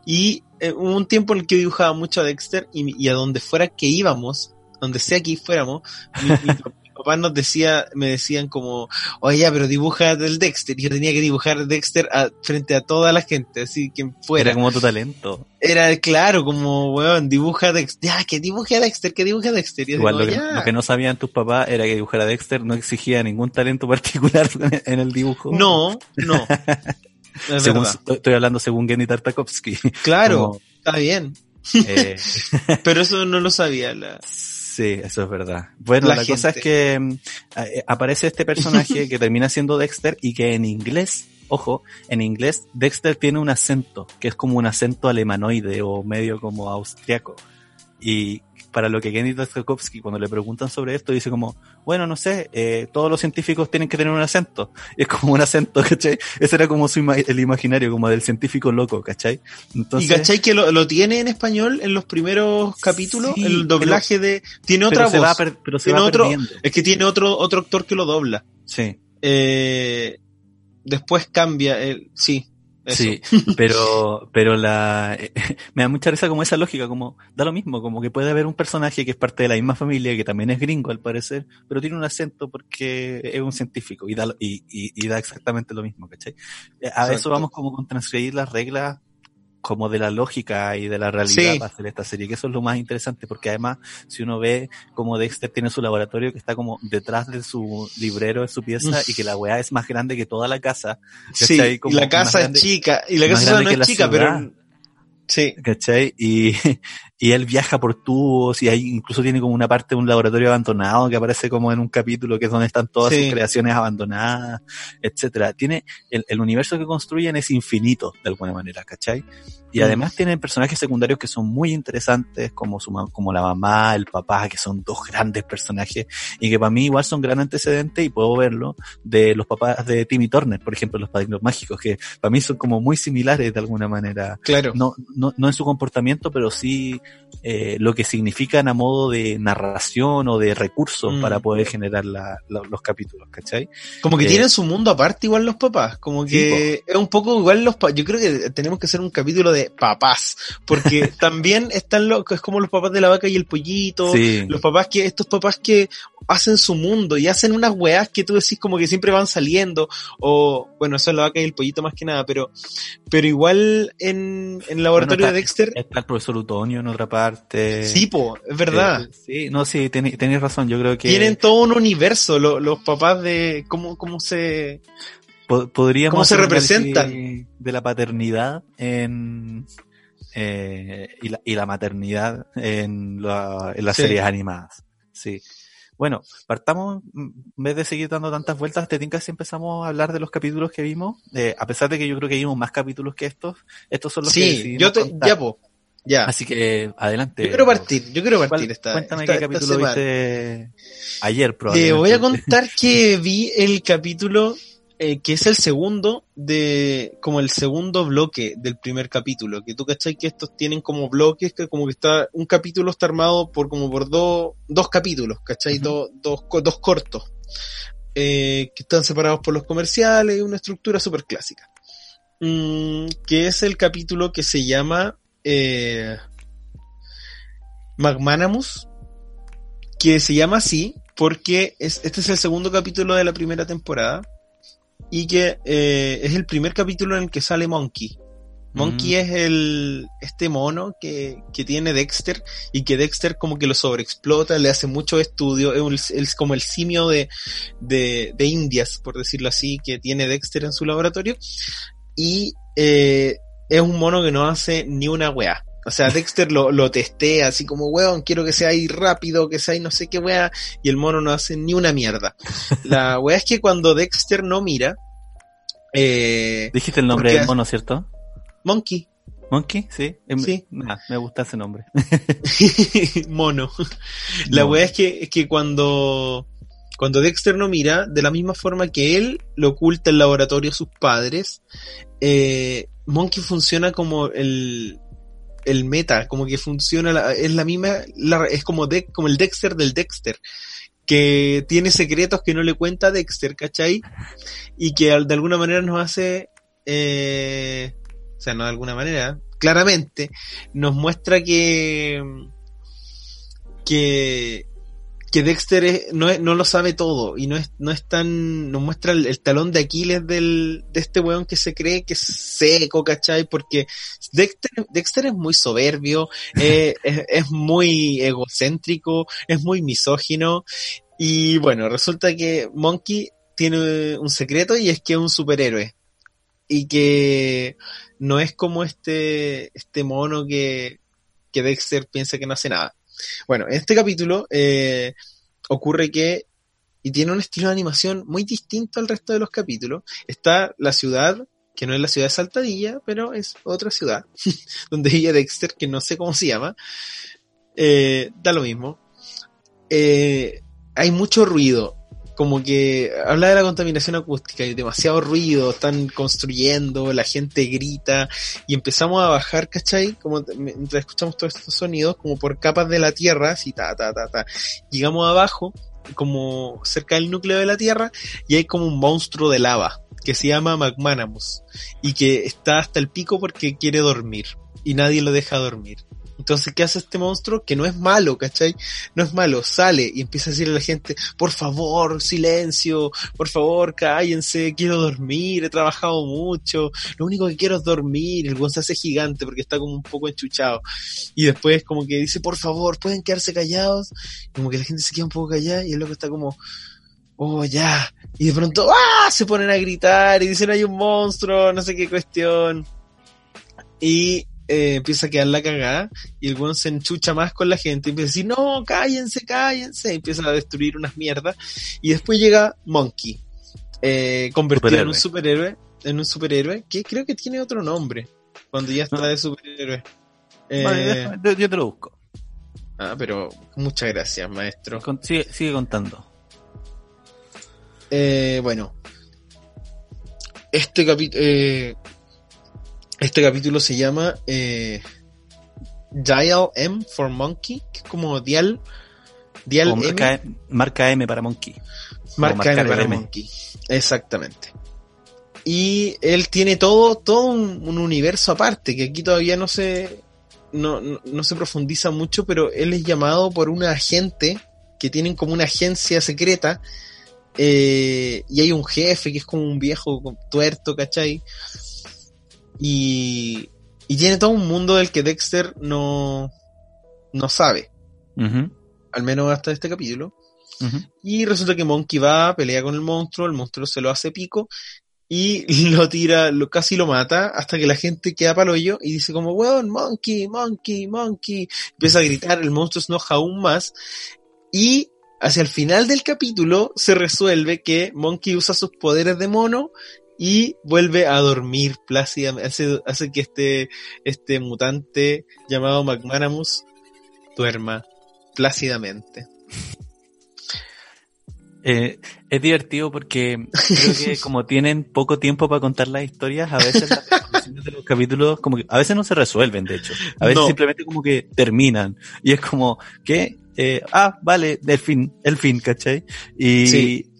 Y eh, hubo un tiempo en el que dibujaba mucho a Dexter y, y a donde fuera que íbamos, donde sea que fuéramos, mi pa- mi papá nos decía, me decían como, oye, ya, pero dibuja del Dexter. Y yo tenía que dibujar Dexter a- frente a toda la gente, así quien fuera. Era como tu talento. Era claro, como, weón, dibuja Dexter. Ya, que dibuje a Dexter, que dibuje a Dexter. Y Igual lo que, lo que no sabían tus papás era que dibujar a Dexter no exigía ningún talento particular en el dibujo. No, no. Es Según, verdad. estoy hablando según Gendy Tartakovsky. Claro, Como, está bien. eh, Pero eso no lo sabía. La... Sí, eso es verdad. Bueno, La la, cosa es que mm, eh, aparece este personaje que termina siendo Dexter y que en inglés, ojo, en inglés Dexter tiene un acento, que es como un acento alemanoide o medio como austriaco. Y para lo que Gendy Tartakovsky cuando le preguntan sobre esto dice como, bueno, no sé, eh, todos los científicos tienen que tener un acento. Y es como un acento, ¿cachai? Ese era como su ima- el imaginario, como del científico loco, ¿cachai? Entonces, ¿Y cachai que lo, lo tiene en español en los primeros capítulos? Sí, el doblaje de... Tiene pero otra se voz. va, per- pero se Tiene va otro- perdiendo. Es que tiene otro, otro actor que lo dobla. Sí. Eh, después cambia. el sí. Eso. Sí, pero, pero la, me da mucha risa como esa lógica, como, da lo mismo, como que puede haber un personaje que es parte de la misma familia, que también es gringo al parecer, pero tiene un acento porque es un científico y da, y, y, y da exactamente lo mismo, ¿cachai? A Exacto. eso vamos como con transgredir las reglas como de la lógica y de la realidad Sí. para hacer esta serie, que eso es lo más interesante, porque además, si uno ve como Dexter tiene su laboratorio que está como detrás de su librero, en su pieza, y que la weá es más grande que toda la casa, Sí, ¿cachai? y la casa grande- es chica. Y la casa no es chica, ciudad. pero... Sí. ¿cachai? Y, y él viaja por tubos y ahí incluso tiene como una parte de un laboratorio abandonado que aparece como en un capítulo que es donde están todas Sí. sus creaciones abandonadas, etcétera. Tiene, el, el universo que construyen es infinito de alguna manera, ¿cachai? Y Mm. además tienen personajes secundarios que son muy interesantes, como su como la mamá, el papá, que son dos grandes personajes, y que para mí igual son gran antecedentes, y puedo verlo, de los papás de Timmy Turner, por ejemplo, los padrinos mágicos, que para mí son como muy similares de alguna manera. Claro. No, no, no en su comportamiento, pero sí eh, lo que significan a modo de narración o de recursos Mm. para poder generar la- la- los capítulos, ¿cachai? Como que Eh, tienen su mundo aparte igual los papás, como que es un poco igual los papás, yo creo que tenemos que hacer un capítulo de papás, porque también están los, es como los papás de la vaca y el pollito, Sí. los papás que, estos papás que hacen su mundo y hacen unas weás que tú decís como que siempre van saliendo, o bueno, eso es la vaca y el pollito más que nada, pero, pero igual en, en el laboratorio Bueno, de Dexter, Está el profesor Utonio en otra parte. sí, po, es verdad. Eh, sí, no, sí, tenés razón. Yo creo que Tienen todo un universo, lo- los papás de cómo, cómo se, po- podríamos cómo se representan. de la paternidad en eh, y, la, y la maternidad en, la- en las Sí. series animadas. Sí. Bueno, partamos, en vez de seguir dando tantas vueltas, te tinca si empezamos a hablar de los capítulos que vimos, Eh, a pesar de que yo creo que vimos más capítulos que estos, estos son los que Sí, yo te, ya po, ya. Así que adelante. Yo quiero partir, yo quiero ¿Cuál- partir esta, Cuéntame esta- qué capítulo viste ayer, Te probablemente. voy a contar que vi el capítulo eh, que es el segundo de, como el segundo bloque del primer capítulo, que tú cachai que estos tienen como bloques, que como que está, un capítulo está armado por como por dos, dos capítulos, cachai, Ujú. dos, dos, co- dos cortos, eh, que están separados por los comerciales, una estructura súper clásica. Mm, que es el capítulo que se llama, eh, Magmanamus, que se llama así porque es, este es el segundo capítulo de la primera temporada y que eh, es el primer capítulo en el que sale Monkey. Monkey Mm. es el este mono que, que tiene Dexter y que Dexter como que lo sobreexplota, le hace mucho estudio, es, como el simio de, de, de Indias, por decirlo así, que tiene Dexter en su laboratorio y eh, es un mono que no hace ni una weá. O sea, Dexter lo, lo testea así como, weón, quiero que sea ahí rápido, que sea ahí no sé qué weá, y el mono no hace ni una mierda. La weá es que cuando Dexter no mira, eh, Dijiste el nombre del mono, ¿cierto? Monkey, Monkey, sí. Em- Sí. nah, me gusta ese nombre. mono. La No. weá es que, es que cuando, cuando Dexter no mira, de la misma forma que él lo oculta el laboratorio a sus padres, eh, Monkey funciona como el, el meta, como que funciona, la- es la misma, es como, como el Dexter del Dexter, que tiene secretos que no le cuenta Dexter, ¿cachai? Y que de alguna manera nos hace, eh, o sea, no de alguna manera, claramente, nos muestra que, que, que Dexter es- no, es- no lo sabe todo y no es, no es tan, nos muestra el, el talón de Aquiles del, de este weón que se cree que es seco, ¿cachai? Porque Dexter, Dexter es muy soberbio, eh, es, es muy egocéntrico, es muy misógino y bueno, resulta que Monkey tiene un secreto y es que es un superhéroe y que no es como este, este mono que, que Dexter piensa que no hace nada. Bueno, en este capítulo eh, ocurre que, y tiene un estilo de animación muy distinto al resto de los capítulos, está la ciudad, que no es la ciudad de Saltadilla, pero es otra ciudad, donde vive Dexter, que no sé cómo se llama, eh, da lo mismo. Eh, hay mucho ruido, como que habla de la contaminación acústica, hay demasiado ruido, están construyendo, la gente grita, y empezamos a bajar, ¿cachai? Como mientras escuchamos todos estos sonidos, como por capas de la Tierra, así, ta, ta, ta, ta. Llegamos abajo, como cerca del núcleo de la Tierra, y hay como un monstruo de lava, que se llama Magmanamus, y que está hasta el pico porque quiere dormir, y nadie lo deja dormir. Entonces, ¿qué hace este monstruo? Que no es malo, ¿cachai? No es malo, sale y empieza a decirle a la gente, por favor, silencio, por favor, cállense, quiero dormir, he trabajado mucho, lo único que quiero es dormir, el weón se hace gigante porque está como un poco enchuchado. Y después como que dice, por favor, pueden quedarse callados, como que la gente se queda un poco callada y el loco está como, oh, ya. Y de pronto, ¡ah! Se ponen a gritar y dicen, hay un monstruo, no sé qué cuestión. Y eh, empieza a quedar la cagada y el weón se enchucha más con la gente y empieza a decir, no, cállense, cállense, y empieza a destruir unas mierdas. Y después llega Monkey, eh, convertido en un superhéroe, en un superhéroe, que creo que tiene otro nombre, cuando ya está No. de superhéroe. Eh, yo, yo te lo busco. ah, pero muchas gracias, maestro. Con- sigue, sigue contando. Eh, bueno. Este capítulo. Este capítulo se llama eh, Dial M for Monkey, que es como Dial. Dial O M, marca, M para Monkey. marca M para M. Monkey. Exactamente. Y él tiene todo, todo un, un universo aparte, que aquí todavía no se, no, no, no se profundiza mucho, pero él es llamado por una agente que tienen como una agencia secreta eh, y hay un jefe que es como un viejo tuerto, ¿cachai? Y, y tiene todo un mundo del que Dexter no, no sabe, al menos hasta este capítulo. Y resulta que Monkey va, pelea con el monstruo, el monstruo se lo hace pico y lo tira, lo, casi lo mata hasta que la gente queda palo hoyo y dice como, weón, Monkey, Monkey, Monkey. Empieza a gritar, el monstruo se enoja aún más y hacia el final del capítulo se resuelve que Monkey usa sus poderes de mono y vuelve a dormir plácidamente, hace, hace que este, este mutante llamado McManamus duerma plácidamente. Eh, es divertido porque creo que como tienen poco tiempo para contar las historias, a veces las conclusiones de los capítulos como que a veces no se resuelven, de hecho. A veces No. simplemente como que terminan. Y es como que, eh, ah, vale, el fin, el fin, ¿cachai? Y, Sí.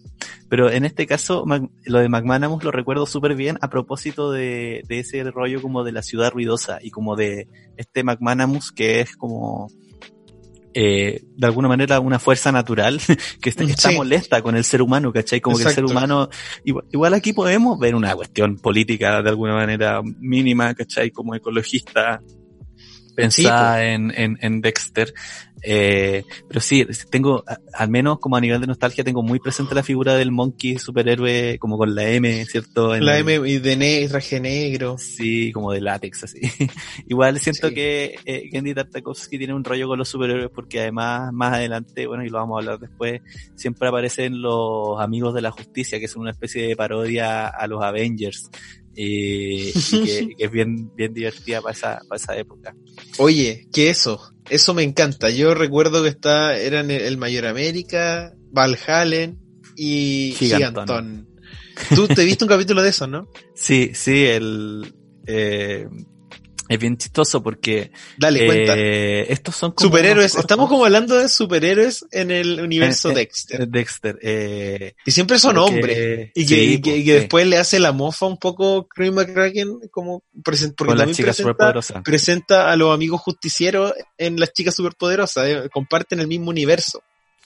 Pero en este caso, lo de McManamus lo recuerdo súper bien a propósito de, de ese rollo como de la ciudad ruidosa y como de este McManamus que es como, eh, de alguna manera una fuerza natural que está, está Sí. molesta con el ser humano, ¿cachai? Como que el ser humano, igual, igual aquí podemos ver una cuestión política de alguna manera mínima, ¿cachai? Como ecologista, pensada en, en, en Dexter. Eh, pero sí, tengo, al menos como a nivel de nostalgia, tengo muy presente la figura del monkey superhéroe, como con la M, ¿cierto? En La el- M y de ne- traje negro. Sí, como de látex, así. Igual siento Sí. que eh, Gendy Tartakovsky tiene un rollo con los superhéroes porque además, más adelante, bueno, y lo vamos a hablar después, siempre aparecen los amigos de la justicia, que son una especie de parodia a los Avengers. Y que, que es bien, bien divertida para esa, para esa época. Oye, ¿qué eso? Eso me encanta. Yo recuerdo que está, eran el, el Mayor América, Valhalla y Gigantón. Gigantón. Tú te viste un capítulo de eso, ¿no? Sí, sí, el, eh, es bien chistoso porque Dale, cuenta. eh, estos son como Superhéroes, estamos como hablando de superhéroes en el universo Eh, eh, Dexter. Dexter, eh, Y siempre son porque- hombres. Y que, sí, y que- pues, y que sí. después le hace la mofa un poco Chris McCracken como present, porque también presenta, a los amigos justicieros en las chicas superpoderosas. eh, comparten el mismo universo.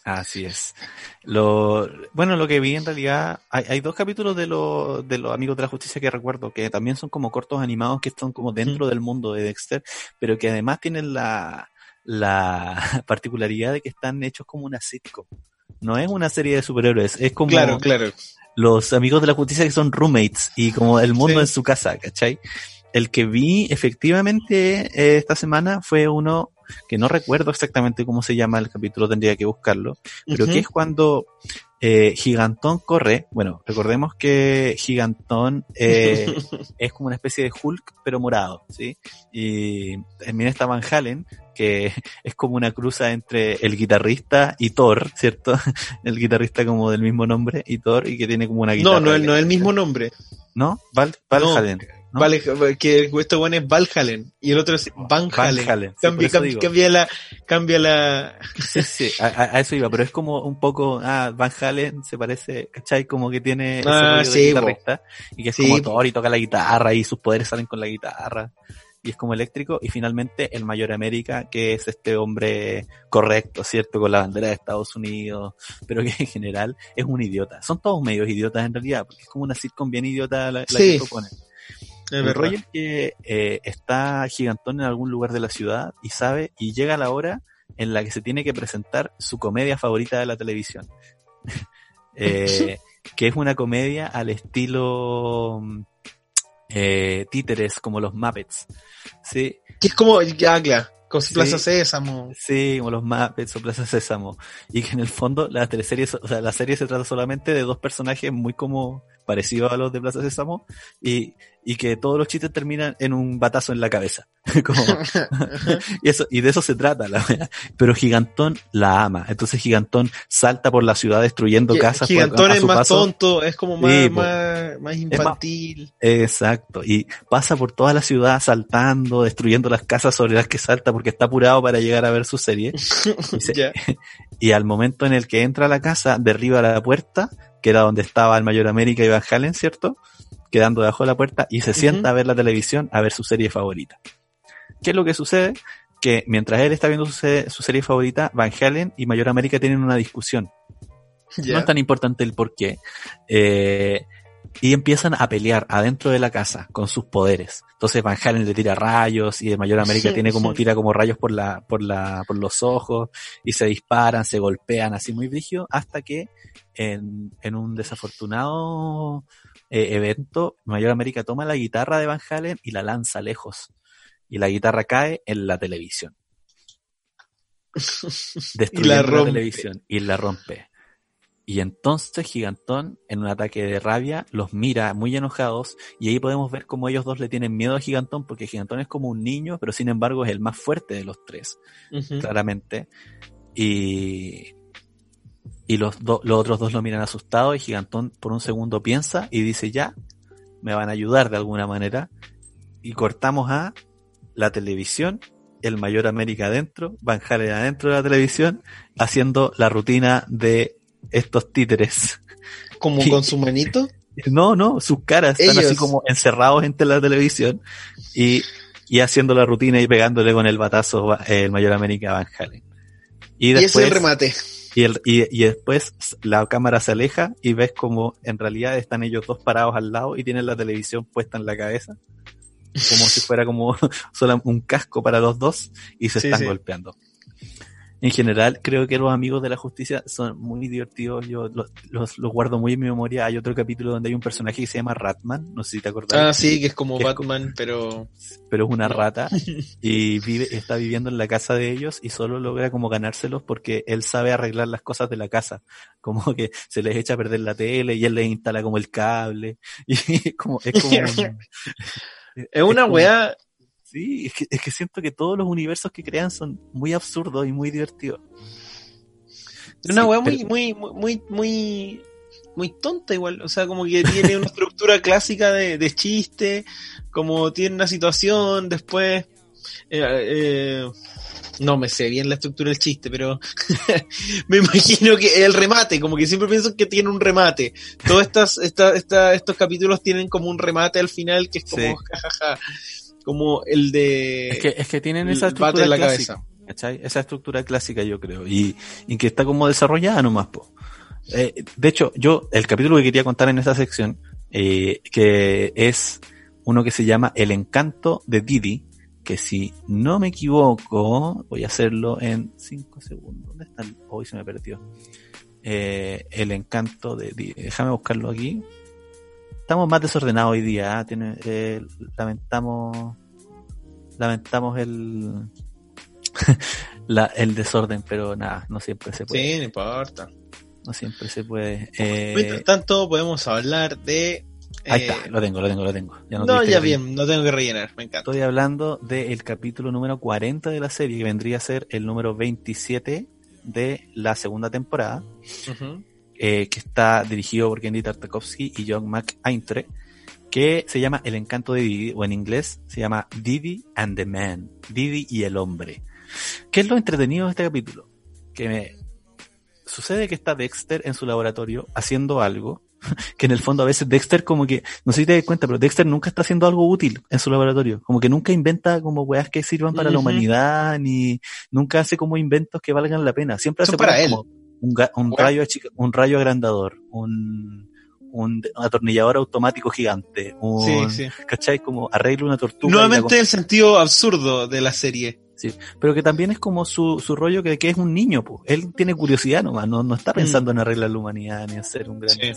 Así es. Lo, bueno, lo que vi en realidad, hay, hay dos capítulos de, los de los Amigos de la Justicia que recuerdo, que también son como cortos animados que están como dentro del mundo de Dexter, pero que además tienen la, la particularidad de que están hechos como una sitcom. No es una serie de superhéroes, es como Claro, claro. los amigos de la justicia que son roommates y como el mundo Sí. en su casa, ¿cachai? El que vi efectivamente eh, esta semana fue uno que no recuerdo exactamente cómo se llama el capítulo, tendría que buscarlo, pero que es cuando eh, Gigantón corre, bueno, recordemos que Gigantón eh, es como una especie de Hulk, pero morado, ¿sí? Y también está Van Halen, que es como una cruza entre el guitarrista y Thor, ¿cierto? El guitarrista como del mismo nombre y Thor, y que tiene como una guitarra. No, no, no es el mismo nombre. ¿No? Val, No. Halen. ¿No? Vale, que este bueno es Valhalen y el otro es Van Halen. Van Halen, sí, Cambia, cambia- la, cambia la, Sí, sí, a, a- eso iba, pero es como un poco, ah, Van Halen se parece, ¿cachai? Como que tiene ese Ah, de sí, guitarrista, y que es como. Thor y toca la guitarra, y sus poderes salen con la guitarra, y es como eléctrico, y finalmente el Mayor América, que es este hombre correcto, ¿cierto? Con la bandera de Estados Unidos, pero que en general es un idiota. Son todos medios idiotas en realidad, porque es como una sitcom bien idiota la, la Sí. que propone. Es El rollo es que eh, está Gigantón en algún lugar de la ciudad y sabe, y llega la hora en la que se tiene que presentar su comedia favorita de la televisión. Eh, que es una comedia al estilo mm, eh, títeres como los Muppets. Sí, Que es como, ya, claro, con Sí. Plaza Sésamo. Sí, como los Muppets o Plaza Sésamo. Y que en el fondo la teleserie, o sea, la serie se trata solamente de dos personajes muy como parecidos a los de Plaza Sésamo y, y que todos los chistes terminan en un batazo en la cabeza. Como- y eso, y de eso se trata la wea. Pero Gigantón la ama. Entonces Gigantón salta por la ciudad destruyendo Gi- casas. por- Gigantón es más paso. tonto, es como más, Sí, más, más infantil. Exacto. Y pasa por toda la ciudad saltando, destruyendo las casas sobre las que salta porque está apurado para llegar a ver su serie. Y se-. Y al momento en el que entra a la casa, derriba la puerta, que era donde estaba el Mayor América y Van Halen, ¿cierto? Quedando debajo de la puerta y se sienta a ver la televisión, a ver su serie favorita. ¿Qué es lo que sucede? Que mientras él está viendo su, se- su serie favorita, Van Halen y Mayor América tienen una discusión. No es tan importante el por qué. Eh, y empiezan a pelear adentro de la casa con sus poderes. Entonces Van Halen le tira rayos y el Mayor América tiene como, tira como rayos por la, por la, por los ojos y se disparan, se golpean así muy brígido hasta que en, en un desafortunado eh, evento, Mayor América toma la guitarra de Van Halen y la lanza lejos. Y la guitarra cae en la televisión. Destruyendo la, rompe. televisión y la rompe. Y entonces Gigantón, en un ataque de rabia, los mira muy enojados y ahí podemos ver cómo ellos dos le tienen miedo a Gigantón porque Gigantón es como un niño, pero sin embargo es el más fuerte de los tres, claramente. Y, y los, do- los otros dos lo miran asustados y Gigantón por un segundo piensa y dice ya, me van a ayudar de alguna manera. Y cortamos a la televisión, el mayor América adentro, Van Halen adentro de la televisión, haciendo la rutina de estos títeres. Como con su manito. No, no, sus caras están así como encerrados entre la televisión y, y haciendo la rutina y pegándole con el batazo eh, el mayor América a Van Halen. Y Y ese es después, el remate. Y, el- y- y después la cámara se aleja y ves como en realidad están ellos dos parados al lado y tienen la televisión puesta en la cabeza. Como si fuera como solo un casco para los dos y se Sí, están sí. golpeando. En general, creo que los amigos de la justicia son muy divertidos. Yo los, los, los guardo muy en mi memoria. Hay otro capítulo donde hay un personaje que se llama Ratman. No sé si te acordás. Ah, sí, que es como Que es Batman, pero... pero es una rata y vive, está viviendo en la casa de ellos y solo logra como ganárselos porque él sabe arreglar las cosas de la casa. Como que se les echa a perder la tele y él les instala como el cable. Y es como, es como un- Es una como- weá... Sí, es que, es que siento que todos los universos que crean son muy absurdos y muy divertidos. Es una weá muy, muy, muy, muy, muy, tonta igual. O sea, como que tiene una estructura clásica de, de chiste, como tiene una situación, después... eh, eh, no me sé bien la estructura del chiste, pero me imagino que el remate, como que siempre pienso que tiene un remate. Todos estas, esta, esta- estos capítulos tienen como un remate al final que es como Sí. jajaja, como el de Es que, es que tienen esa estructura en la clásica. cabeza. ¿cachai? Esa estructura clásica yo creo. Y, y que está como desarrollada nomás, po. Eh, de hecho, yo, el capítulo que quería contar en esta sección, eh, que es uno que se llama El encanto de Didi, que si no me equivoco, voy a hacerlo en 5 segundos. ¿Dónde está? Hoy se me perdió. Eh, el encanto de Didi. Déjame buscarlo aquí. Estamos más desordenados hoy día. ¿ah? Tiene, eh, lamentamos, lamentamos el, la, el desorden, pero nada, no siempre se puede. Sí, no importa. No siempre se puede. Eh, Mientras tanto, podemos hablar de. ahí eh, está, lo tengo, lo tengo, lo tengo. Ya no, ya bien, no tengo que rellenar, me encanta. Estoy hablando del capítulo número 40 de la serie, que vendría a ser el número 27 de la segunda temporada, Ujú. Eh, que está dirigido por Kenny Tartakovsky y John McIntyre, que se llama El encanto de Didi, o en inglés se llama Didi and the Man, Didi y el hombre. ¿Qué es lo entretenido de este capítulo? Que me... sucede que está Dexter en su laboratorio haciendo algo, que en el fondo a veces Dexter como que, no sé si te das cuenta, pero Dexter nunca está haciendo algo útil en su laboratorio, como que nunca inventa como weas que sirvan para la humanidad, ni nunca hace como inventos que valgan la pena, siempre Son hace para él. como un, ga- un Bueno. rayo un rayo agrandador, un, un atornillador automático gigante, un, Sí, sí. ¿cachai? Como arregla una tortuga. Nuevamente el sentido absurdo de la serie. pero que también es como su, su rollo que, que es un niño, pues. Él tiene curiosidad nomás, no, no está pensando en arreglar la humanidad ni en ser un gran Sí.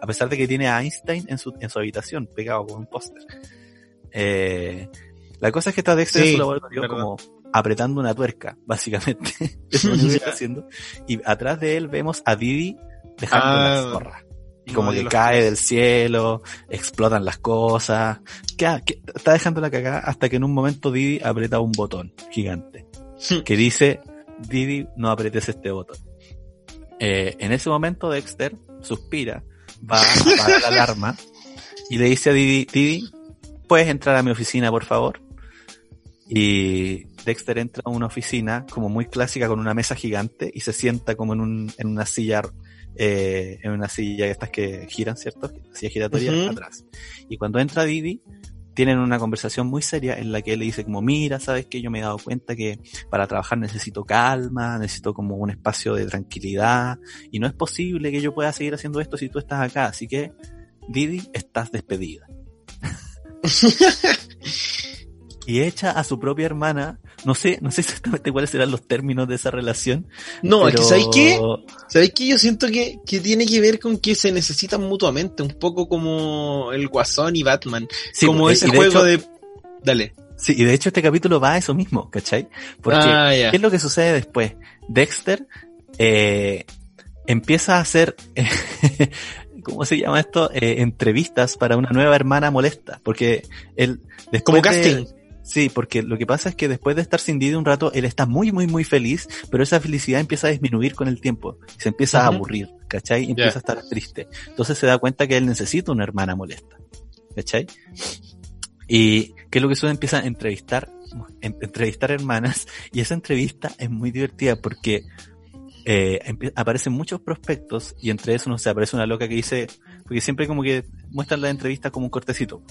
a pesar de que tiene a Einstein en su, en su habitación, pegado con un póster. Eh, la cosa es que está Dexter en Sí, su laboratorio como apretando una tuerca, básicamente. Eso es lo que está haciendo. Y atrás de él vemos a Didi dejando Ah, la zorra. Y como no, que cae tres. del cielo, explotan las cosas. Que está dejando la cagada hasta que en un momento Didi aprieta un botón gigante que dice, Didi, no apretes este botón. Eh, en ese momento Dexter suspira, va a apagar la alarma y le dice a Didi, Didi, ¿puedes entrar a mi oficina, por favor? Y Dexter entra a una oficina como muy clásica con una mesa gigante y se sienta como en, un, en una silla, eh, en una silla estas que giran, ¿cierto? Silla giratoria atrás. Y cuando entra Didi, tienen una conversación muy seria en la que él le dice como, mira, sabes que yo me he dado cuenta que para trabajar necesito calma, necesito como un espacio de tranquilidad y no es posible que yo pueda seguir haciendo esto si tú estás acá. Así que, Didi, estás despedida. y echa a su propia hermana, no sé, no sé exactamente cuáles serán los términos de esa relación. No, es que pero- ¿sabéis qué? ¿Sabéis qué? Yo siento que, que tiene que ver con que se necesitan mutuamente, un poco como el Guasón y Batman. Sí, como y- ese de juego hecho- de... Dale. Sí, y de hecho este capítulo va a eso mismo, ¿cachai? Porque ah. ¿Qué es lo que sucede después? Dexter eh, empieza a hacer, ¿cómo se llama esto? Eh, entrevistas para una nueva hermana molesta. Porque él, después Como de- casting. Sí, porque lo que pasa es que después de estar sin Didi un rato, él está muy, muy, muy feliz, pero esa felicidad empieza a disminuir con el tiempo. y Se empieza a aburrir, ¿cachai? Y empieza a estar triste. Entonces se da cuenta que él necesita una hermana molesta, ¿cachai? Y que es lo que sucede, empieza a entrevistar, en- entrevistar hermanas, y esa entrevista es muy divertida porque eh, aparecen muchos prospectos, y entre esos, no sé, aparece una loca que dice, porque siempre como que muestran la entrevista como un cortecito.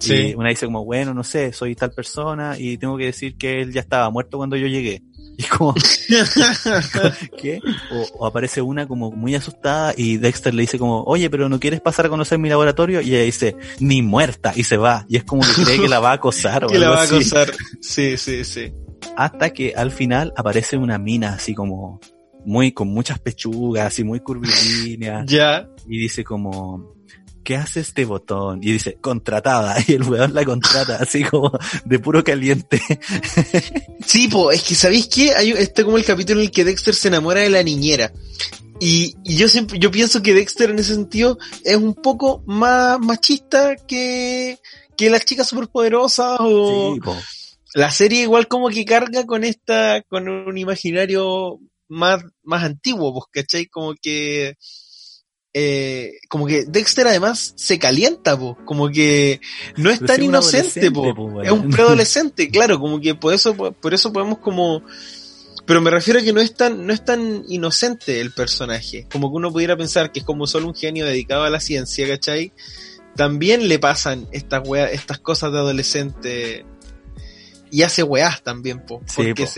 Sí. Y una dice como, bueno, no sé, soy tal persona y tengo que decir que él ya estaba muerto cuando yo llegué. Y como, ¿qué? O, o aparece una como muy asustada y Dexter le dice como, oye, pero ¿no quieres pasar a conocer mi laboratorio? Y ella dice, ni muerta, y se va. Y es como que cree que la va a acosar o que la va a acosar. Sí, sí, sí. Hasta que al final aparece una mina así como, muy, con muchas pechugas, así muy curvilínea Ya. y dice como, ¿qué hace este botón? Y dice, contratada. Y el weón la contrata, así como de puro caliente. Sí, po, es que ¿sabéis qué? Hay este como el capítulo en el que Dexter se enamora de la niñera. Y, y yo siempre, yo pienso que Dexter en ese sentido es un poco más machista que, que las chicas superpoderosas o Sí, po. la serie igual como que carga con esta, con un imaginario más, más antiguo, pues, ¿cachai? Como que, eh, como que Dexter además se calienta, pues, como que no es Pero tan inocente, po. po, es un preadolescente, claro, como que por eso, por eso podemos como, pero me refiero a que no es tan, no es tan inocente el personaje, como que uno pudiera pensar que es como solo un genio dedicado a la ciencia, ¿cachai? También le pasan estas weas, estas cosas de adolescente y hace weás también, po, Sí, porque po.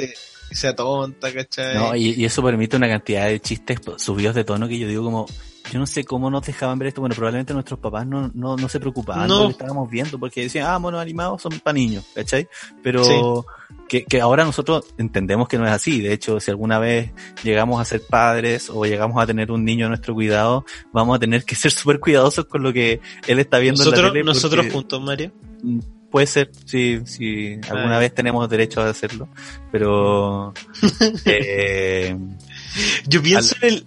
Se, se atonta, ¿cachai? No, y, y eso permite una cantidad de chistes subidos de tono que yo digo como, yo no sé cómo nos dejaban ver esto. Bueno, probablemente nuestros papás no, no, no se preocupaban No. de lo que estábamos viendo porque decían, ah, monos animados son para niños, ¿cachai? Pero que, que ahora nosotros entendemos que no es así. De hecho, si alguna vez llegamos a ser padres o llegamos a tener un niño a nuestro cuidado, vamos a tener que ser súper cuidadosos con lo que él está viendo en la nosotros, tele. nosotros porque- juntos, Mario. Puede ser, si, si alguna Ah. vez tenemos derecho a hacerlo, pero eh, Yo pienso en el,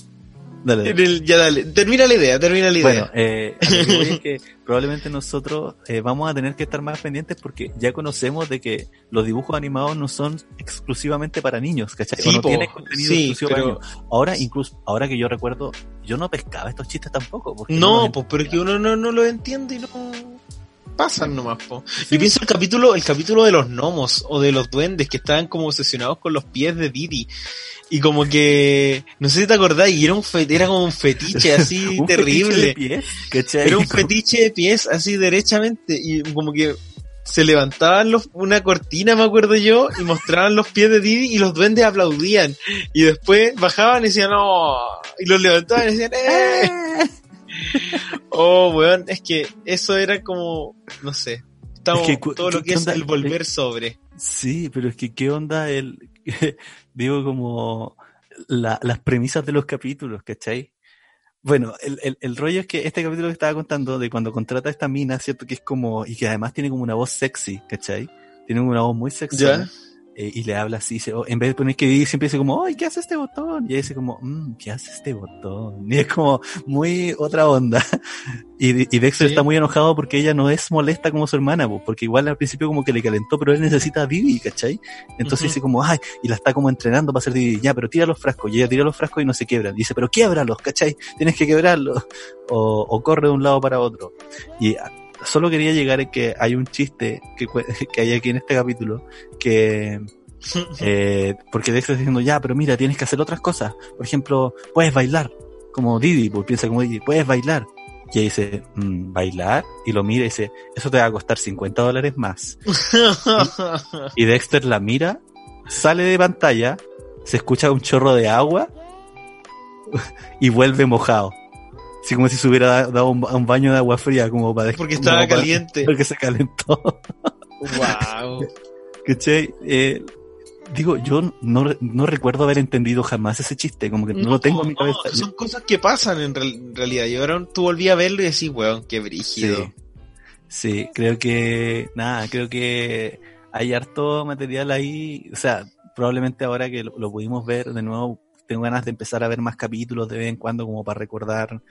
dale, en el, ya dale, termina la idea, termina la idea. Bueno, eh, que es que probablemente nosotros eh, vamos a tener que estar más pendientes porque ya conocemos de que los dibujos animados no son exclusivamente para niños, ¿cachai? Sí, no tienen contenido sí, exclusivo pero- para niños. Ahora, incluso, ahora que yo recuerdo, yo no pescaba estos chistes tampoco. Porque No, pues, pero es que uno no, no lo entiende y no pasan nomás, po. Yo pienso el capítulo, el capítulo de los gnomos o de los duendes que estaban como obsesionados con los pies de Didi. Y como que, no sé si te acordás, y era un fe- era como un fetiche así Un fetiche de terrible. Era un fetiche de pies así derechamente y como que se levantaban los, una cortina, me acuerdo yo, y mostraban los pies de Didi y los duendes aplaudían. Y después bajaban y decían, no, y los levantaban y decían, ¡eh! Oh, weón, es que eso era como, no sé, estamos, Es que cu- todo lo ¿qué que es onda? el volver sobre. Sí, pero es que qué onda el, digo como la- las premisas de los capítulos, ¿cachai? Bueno, el, el, el rollo es que este capítulo que estaba contando de cuando contrata a esta mina, ¿cierto? Que es como, y que además tiene como una voz sexy, ¿cachai? Tiene una voz muy sexy. ¿Ya? Eh, y le habla así, dice, oh, en vez de poner que Didi siempre dice como, ¡ay, qué hace este botón! Y ella dice como, mmm, ¿qué hace este botón? Y es como muy otra onda. Y, y Dexter Sí. está muy enojado porque ella no es molesta como su hermana, po, porque igual al principio como que le calentó, pero él necesita a Didi, ¿cachai? Entonces Ujú. dice como, ay, y la está como entrenando para hacer Didi, ya, pero tira los frascos, y ella tira los frascos y no se quiebran. Dice, pero quiebralos, ¿cachai? Tienes que quebrarlos. O, o corre de un lado para otro. Y solo quería llegar a que hay un chiste que, que hay aquí en este capítulo que eh, porque Dexter está diciendo, ya, pero mira, tienes que hacer otras cosas. Por ejemplo, puedes bailar, como Didi, pues piensa como Didi, puedes bailar. Y ella dice, "Mm, ¿bailar? Y lo mira y dice, eso te va a costar 50 dólares más. Y Dexter la mira, sale de pantalla, se escucha un chorro de agua y vuelve mojado. Así como si se hubiera da- dado un, un baño de agua fría, como para Porque estaba para- caliente. Porque se calentó. wow. ¿Cachai? Eh, digo, yo no, re- no recuerdo haber entendido jamás ese chiste, como que no, lo tengo en mi no, cabeza. son cosas que pasan en, real- en realidad. Y ahora tú volví a verlo y decís, weón, qué brígido. Sí. Sí, creo que, nada, creo que hay harto material ahí, o sea, probablemente ahora que lo, lo pudimos ver de nuevo, tengo ganas de empezar a ver más capítulos de vez en cuando como para recordar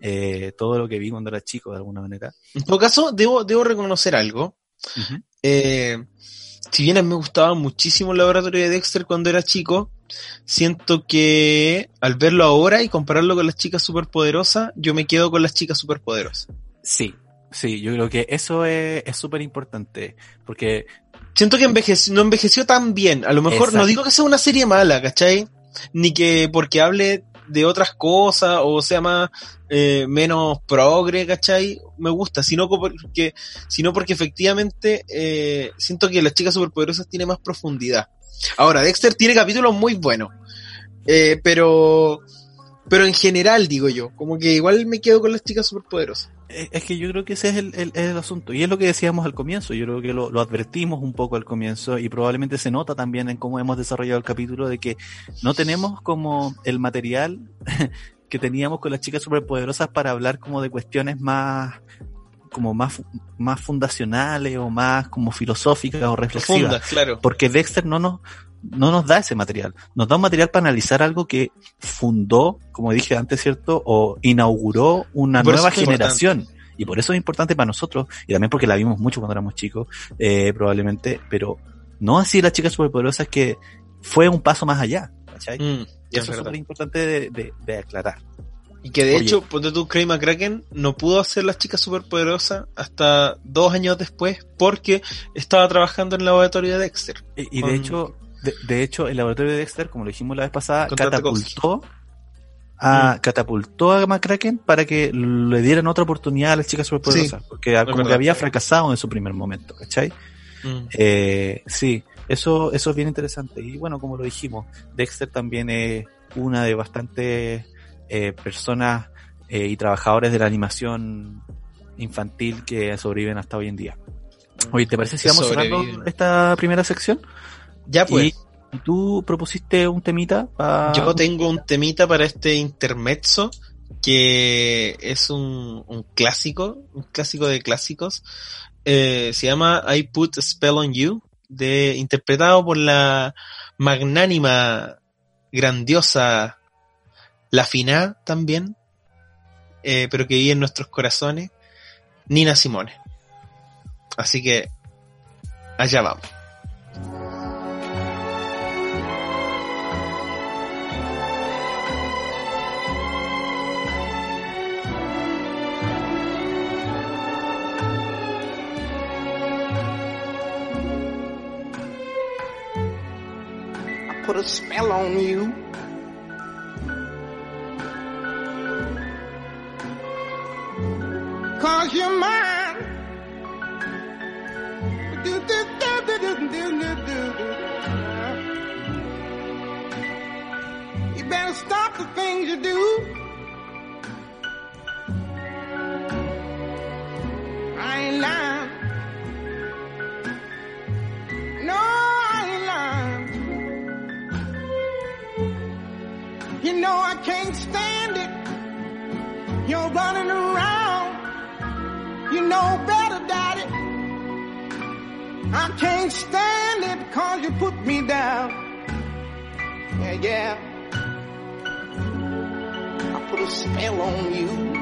eh, todo lo que vi cuando era chico de alguna manera. En todo caso, debo, debo reconocer algo. Eh, si bien a mí me gustaba muchísimo el laboratorio de Dexter cuando era chico, siento que al verlo ahora y compararlo con las chicas superpoderosas, yo me quedo con las chicas superpoderosas. Sí, sí, yo creo que eso es es súper importante, porque Siento que envejeció, no envejeció tan bien. A lo mejor, Exacto. no digo que sea una serie mala, ¿cachai? Ni que porque hable de otras cosas o sea más eh, menos progre, ¿cachai? Me gusta, sino porque, sino porque efectivamente eh, siento que las chicas superpoderosas tiene más profundidad. Ahora, Dexter tiene capítulos muy buenos, eh, pero pero en general digo yo, como que igual me quedo con las chicas superpoderosas. Es es que yo creo que ese es el, el- el asunto. Y es lo que decíamos al comienzo. Yo creo que lo, lo advertimos un poco al comienzo y probablemente se nota también en cómo hemos desarrollado el capítulo de que no tenemos como el material que teníamos con las chicas superpoderosas para hablar como de cuestiones más como más, más fundacionales o más como filosóficas o reflexivas. Claro. Porque Dexter no nos, no nos da ese material. Nos da un material para analizar algo que fundó, como dije antes, ¿cierto? O inauguró una nueva importante. generación. Y por eso es importante para nosotros, y también porque la vimos mucho cuando éramos chicos, eh, probablemente, pero no así las chicas superpoderosas que fue un paso más allá, ¿cachai? Mm, y es eso es súper importante de, de- de aclarar. Y que de Oye. hecho, ponte tú, Craig McCracken no pudo hacer las chicas superpoderosas hasta dos años después porque estaba trabajando en el laboratorio de Dexter. Y, y Con- de hecho, de, de hecho, el laboratorio de Dexter, como lo dijimos la vez pasada, catapultó a, catapultó a McCracken para que le dieran otra oportunidad a las chicas superpoderosas, porque como que había fracasado en su primer momento, ¿cachai? Mm. Eh, sí, eso, eso es bien interesante. Y bueno, como lo dijimos, Dexter también es una de bastantes eh, personas eh, y trabajadores de la animación infantil que sobreviven hasta hoy en día. Oye, ¿te parece si Que vamos cerrando esta primera sección? Ya pues, Y, tú propusiste un temita para... yo tengo un temita para este intermezzo que es un, un clásico, un clásico de clásicos. Eh, se llama I Put a Spell on You, de, interpretado por la magnánima, grandiosa, la fina también, eh, pero que vive en nuestros corazones, Nina Simone. Así que, allá vamos. A spell on you. Cause you're mine. Know better, Daddy. I can't stand it because you put me down. Yeah, yeah. I put a spell on you.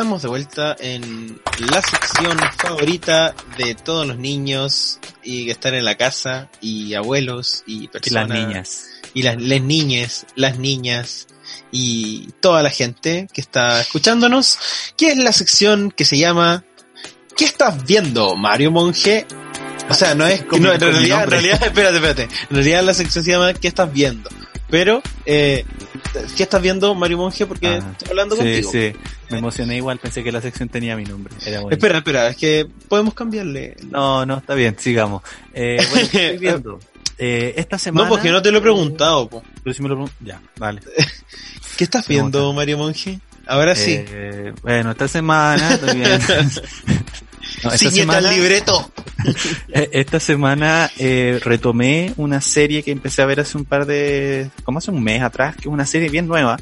Estamos de vuelta en la sección favorita de todos los niños y que están en la casa y abuelos y Y personas. las niñas. Y las, las niñas, las niñas y toda la gente que está escuchándonos, que es la sección que se llama ¿Qué estás viendo, Mario Monje? O sea, no es no, en realidad, en realidad, espérate, espérate. En realidad la sección se llama ¿Qué estás viendo? Pero, eh, ¿qué estás viendo, Mario Monje? Porque Ah, estoy hablando sí, contigo. sí. Me emocioné igual, pensé que la sección tenía mi nombre. Era. Espera, espera, es que podemos cambiarle. No, no, está bien, sigamos. Eh, bueno, ¿qué estoy viendo? Eh, esta semana... No, porque no te lo he preguntado. po. Pero si me lo pregun- Ya, vale. ¿Qué estás viendo. Mario Monje? Ahora sí. Eh, bueno, esta semana estoy viendo... No, esta semana, libreto. eh, esta semana eh, retomé una serie que empecé a ver hace un par de... como hace un mes atrás, que es una serie bien nueva,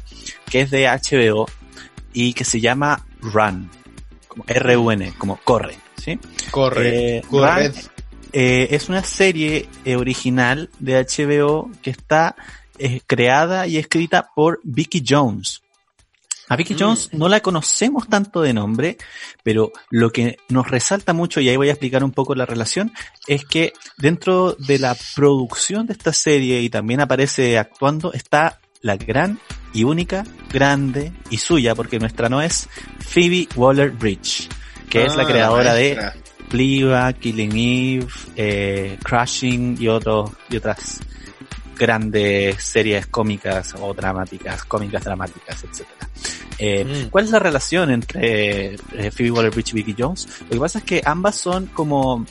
que es de HBO y que se llama Run, como R-U-N, como corre, ¿sí? Corre, Eh, corre. Run, eh, es una serie original de HBO que está creada y escrita por Vicky Jones. A Vicky. Jones no la conocemos tanto de nombre, pero lo que nos resalta mucho, y ahí voy a explicar un poco la relación, es que dentro de la producción de esta serie y también aparece actuando, está la gran y única, grande y suya, porque nuestra no es Phoebe Waller-Bridge, que es la Ah, creadora de. Fleabag, Killing Eve, eh, Crashing y otros y otras grandes series cómicas o dramáticas, cómicas dramáticas, etcétera. Eh, Mm. ¿Cuál es la relación entre eh, Phoebe Waller-Bridge y Vicky Jones? Lo que pasa es que ambas son como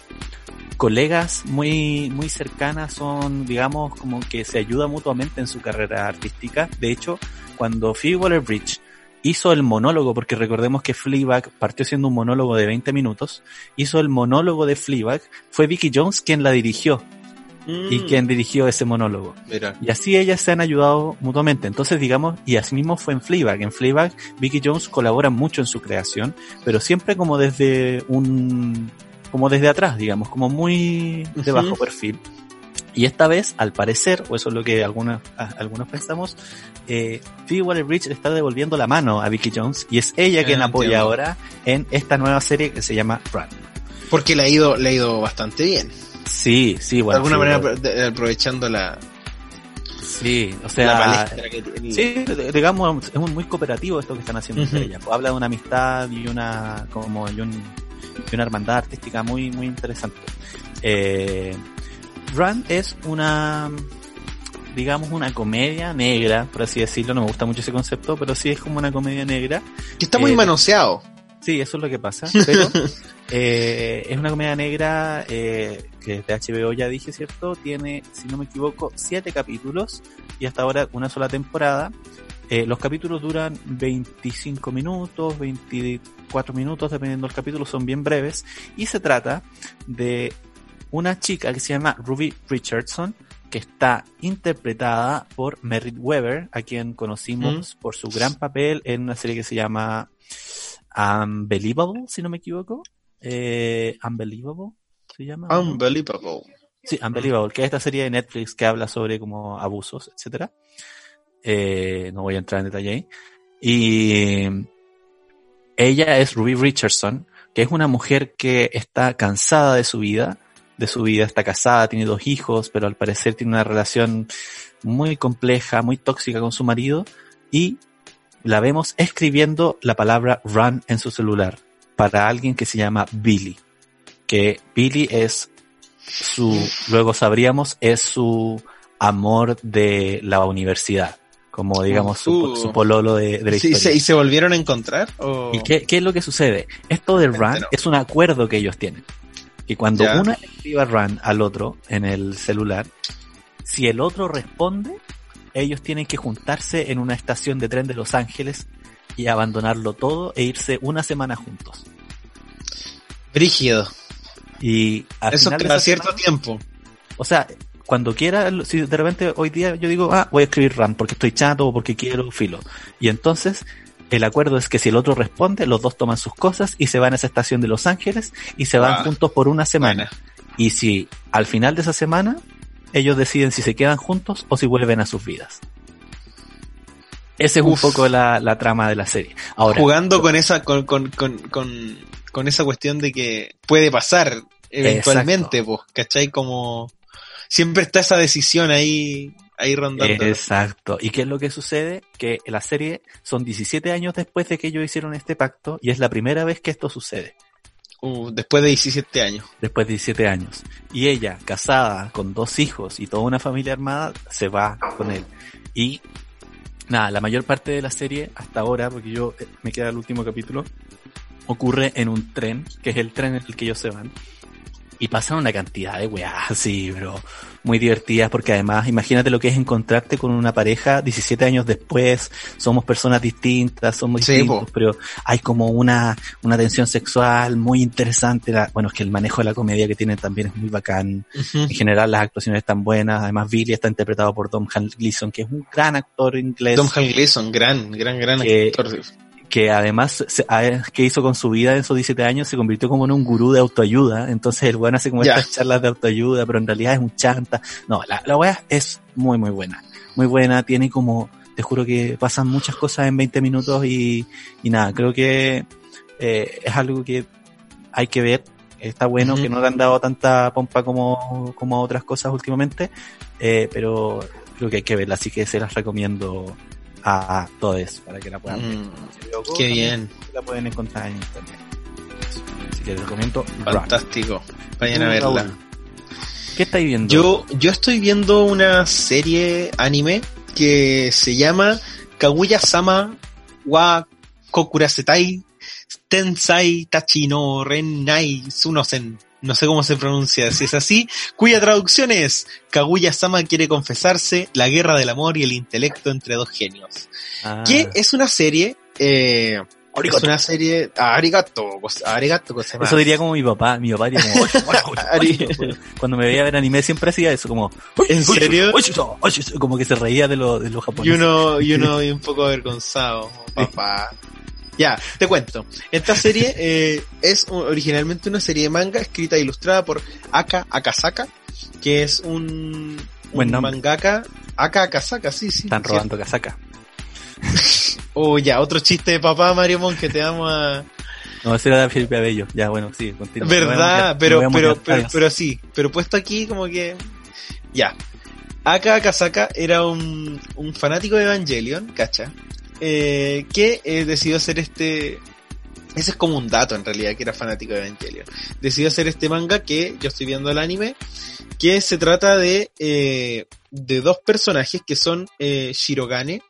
colegas muy muy cercanas, son digamos como que se ayudan mutuamente en su carrera artística. De hecho, cuando Phoebe Waller-Bridge hizo el monólogo, porque recordemos que Fleabag partió siendo un monólogo de 20 minutos, hizo el monólogo de Fleabag, fue Vicky Jones quien la dirigió y Mm. quien dirigió ese monólogo. Mira. Y así ellas se han ayudado mutuamente. Entonces, digamos, y así mismo fue en Fleabag. En Fleabag, Vicky Jones colabora mucho en su creación, pero siempre como desde un, como desde atrás, digamos, como muy de bajo perfil. Y esta vez, al parecer, o eso es lo que algunos, algunos pensamos, eh, Phoebe le está devolviendo la mano a Vicky Jones y es ella quien Ah, apoya entiendo. ahora en esta nueva serie que se llama Run. Porque le ha ido, le ha ido bastante bien. Sí, sí, de bueno. alguna sí, manera de- aprovechando la, Sí, o la sea, palestra que tiene. Sí, de- digamos, es muy, cooperativo esto que están haciendo entre Ujú. ellas. Pues habla de una amistad y una, como, y, un- y una hermandad artística muy, muy interesante. Eh, Run es una, digamos, una comedia negra, por así decirlo. No me gusta mucho ese concepto, pero sí es como una comedia negra. Que está muy eh, manoseado. Sí, eso es lo que pasa. Pero eh, es una comedia negra eh, que es de HBO, ya dije, ¿cierto? Tiene, si no me equivoco, siete capítulos y hasta ahora una sola temporada. Eh, los capítulos duran 25 minutos, 24 minutos, dependiendo del capítulo, son bien breves. Y se trata de una chica que se llama Ruby Richardson, que está interpretada por Merritt Weber, a quien conocimos por su gran papel en una serie que se llama Unbelievable, si no me equivoco. Eh, Unbelievable se llama. Unbelievable. Sí, Unbelievable, que es esta serie de Netflix que habla sobre como abusos, etcétera. Eh, no voy a entrar en detalle ahí. Y ella es Ruby Richardson, que es una mujer que está cansada de su vida, de su vida, está casada, tiene dos hijos, pero al parecer tiene una relación muy compleja, muy tóxica con su marido, y la vemos escribiendo la palabra run en su celular para alguien que se llama Billy, que Billy es su, luego sabríamos, es su amor de la universidad, como digamos su, Uh. su pololo de, de la Sí, historia. se- ¿Y se volvieron a encontrar? ¿O- ¿Y qué, qué es lo que sucede? Esto de run es un acuerdo que ellos tienen. Que cuando Ya. uno escriba run al otro en el celular, si el otro responde, ellos tienen que juntarse en una estación de tren de Los Ángeles y abandonarlo todo e irse una semana juntos. Brígido. Y al Eso final cada cierto semana- tiempo. o sea, cuando quiera, si de repente hoy día yo digo, ah, voy a escribir RAM porque estoy chato o porque quiero filo. Y entonces el acuerdo es que si el otro responde, los dos toman sus cosas y se van a esa estación de Los Ángeles y se van Ah, juntos por una semana. Y si al final de esa semana ellos deciden si se quedan juntos o si vuelven a sus vidas. Esa es un poco la, la trama de la serie. Ahora, Jugando con esa, con, con, con, con, con esa cuestión de que puede pasar eventualmente, pues, ¿cachai? Como siempre está esa decisión ahí, ahí rondando. Exacto. ¿Y qué es lo que sucede? Que la serie son 17 años después de que ellos hicieron este pacto y es la primera vez que esto sucede, Uh, después de 17 años. después de 17 años. Y ella, casada, con dos hijos y toda una familia armada, se va con él. Y nada, la mayor parte de la serie hasta ahora, porque yo eh, me queda el último capítulo, ocurre en un tren, que es el tren en el que ellos se van. Y pasan una cantidad de weas así, bro. Muy divertidas porque además, imagínate lo que es encontrarte con una pareja 17 años después, somos personas distintas, somos Sí, distintos, po. pero hay como una, una tensión sexual muy interesante. La- bueno, es que el manejo de la comedia que tienen también es muy bacán. En general las actuaciones están buenas. Además, Billy está interpretado por Tom Gleason, que es un gran actor inglés. Tom Hal Gleason, gran, gran, gran Que- actor. Que además se- a- que hizo con su vida en esos 17 años se convirtió como en un gurú de autoayuda. Entonces el weón hace como estas charlas de autoayuda, pero en realidad es un chanta. No, la, la weá es muy muy buena. Muy buena, tiene como, te juro que pasan muchas cosas en 20 minutos y, y nada, creo que eh, es algo que hay que ver. Está bueno que no le han dado tanta pompa como, como a otras cosas últimamente, eh, pero creo que hay que verla, así que se las recomiendo a, a todos para que la puedan ver. Mm, qué bien, la pueden encontrar en internet. Así que les recomiendo. Run. fantástico. Vayan a verla. Raúl, ¿Qué estáis viendo? Yo, yo estoy viendo una serie anime que se llama Kaguya-sama wa Kokurasetai Tensai Tachino Renai Sunosen. No sé cómo se pronuncia, si es así, cuya traducción es Kaguya-sama quiere confesarse, la guerra del amor y el intelecto entre dos genios. Ah, Que es una serie, eh, es una serie, ah, arigato, gos- arigato, gozaimasu. Eso diría como mi papá. Mi papá diría como, cuando me veía ver anime siempre hacía eso, como, ¿En serio? como que se reía de lo, de los Y japoneses. uno, y uno un poco avergonzado, papá. Ya, te cuento. Esta serie eh, es originalmente una serie de manga escrita e ilustrada por Aka Akasaka, que es un, Buen un mangaka. Aka Akasaka, sí, sí. Están robando casaca. Oh, ya, otro chiste de papá, Mario Mon, que te vamos a... No, ese era de Felipe Abello. Ya, bueno, sí, continúa. ¿Verdad? Pero, pero, pero, Hágase. pero sí, pero puesto aquí como que... Ya. Aka Akasaka era un, un fanático de Evangelion, ¿cacha? Eh, que eh, decidió hacer este... Ese es como un dato en realidad, que era fanático de Evangelion. Decidió hacer este manga que yo estoy viendo el anime, que se trata de, eh, de dos personajes que son eh, Shirogane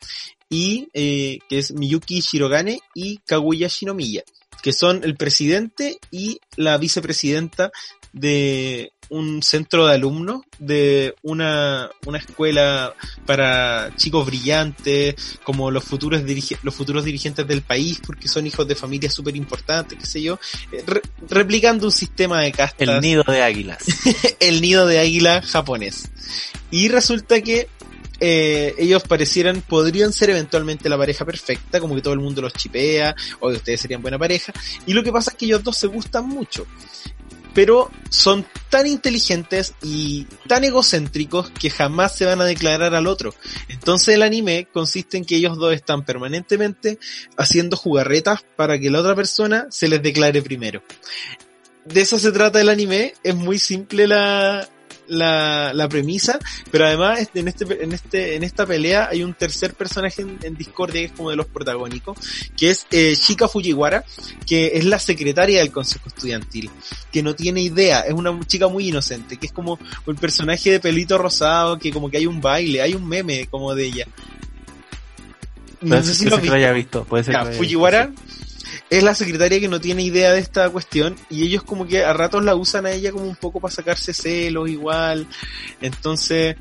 y que es Miyuki Shirogane y Kaguya Shinomiya. que son el presidente y la vicepresidenta de un centro de alumnos de una, una escuela para chicos brillantes, como los futuros, los futuros dirigentes del país, porque son hijos de familias súper importantes, qué sé yo, eh, re- replicando un sistema de castas El nido de águilas. el nido de águila japonés. Y resulta que eh, ellos parecieran, podrían ser eventualmente la pareja perfecta, como que todo el mundo los chipea, o que ustedes serían buena pareja. Y lo que pasa es que ellos dos se gustan mucho. Pero son tan inteligentes y tan egocéntricos que jamás se van a declarar al otro. Entonces el anime consiste en que ellos dos están permanentemente haciendo jugarretas para que la otra persona se les declare primero de eso se trata el anime, es muy simple la, la, la premisa, pero además este- en este, en este, en esta pelea hay un tercer personaje en, en Discordia que es como de los protagónicos, que es eh, Shika Fujiwara, que es la secretaria del consejo estudiantil, que no tiene idea, es una chica muy inocente, que es como un personaje de pelito rosado, que como que hay un baile, hay un meme como de ella. No sé si lo visto. Puede ser ya, que lo haya Fujiwara visto, es la secretaria que no tiene idea de esta cuestión y ellos como que a ratos la usan a ella como un poco para sacarse celos igual. Entonces,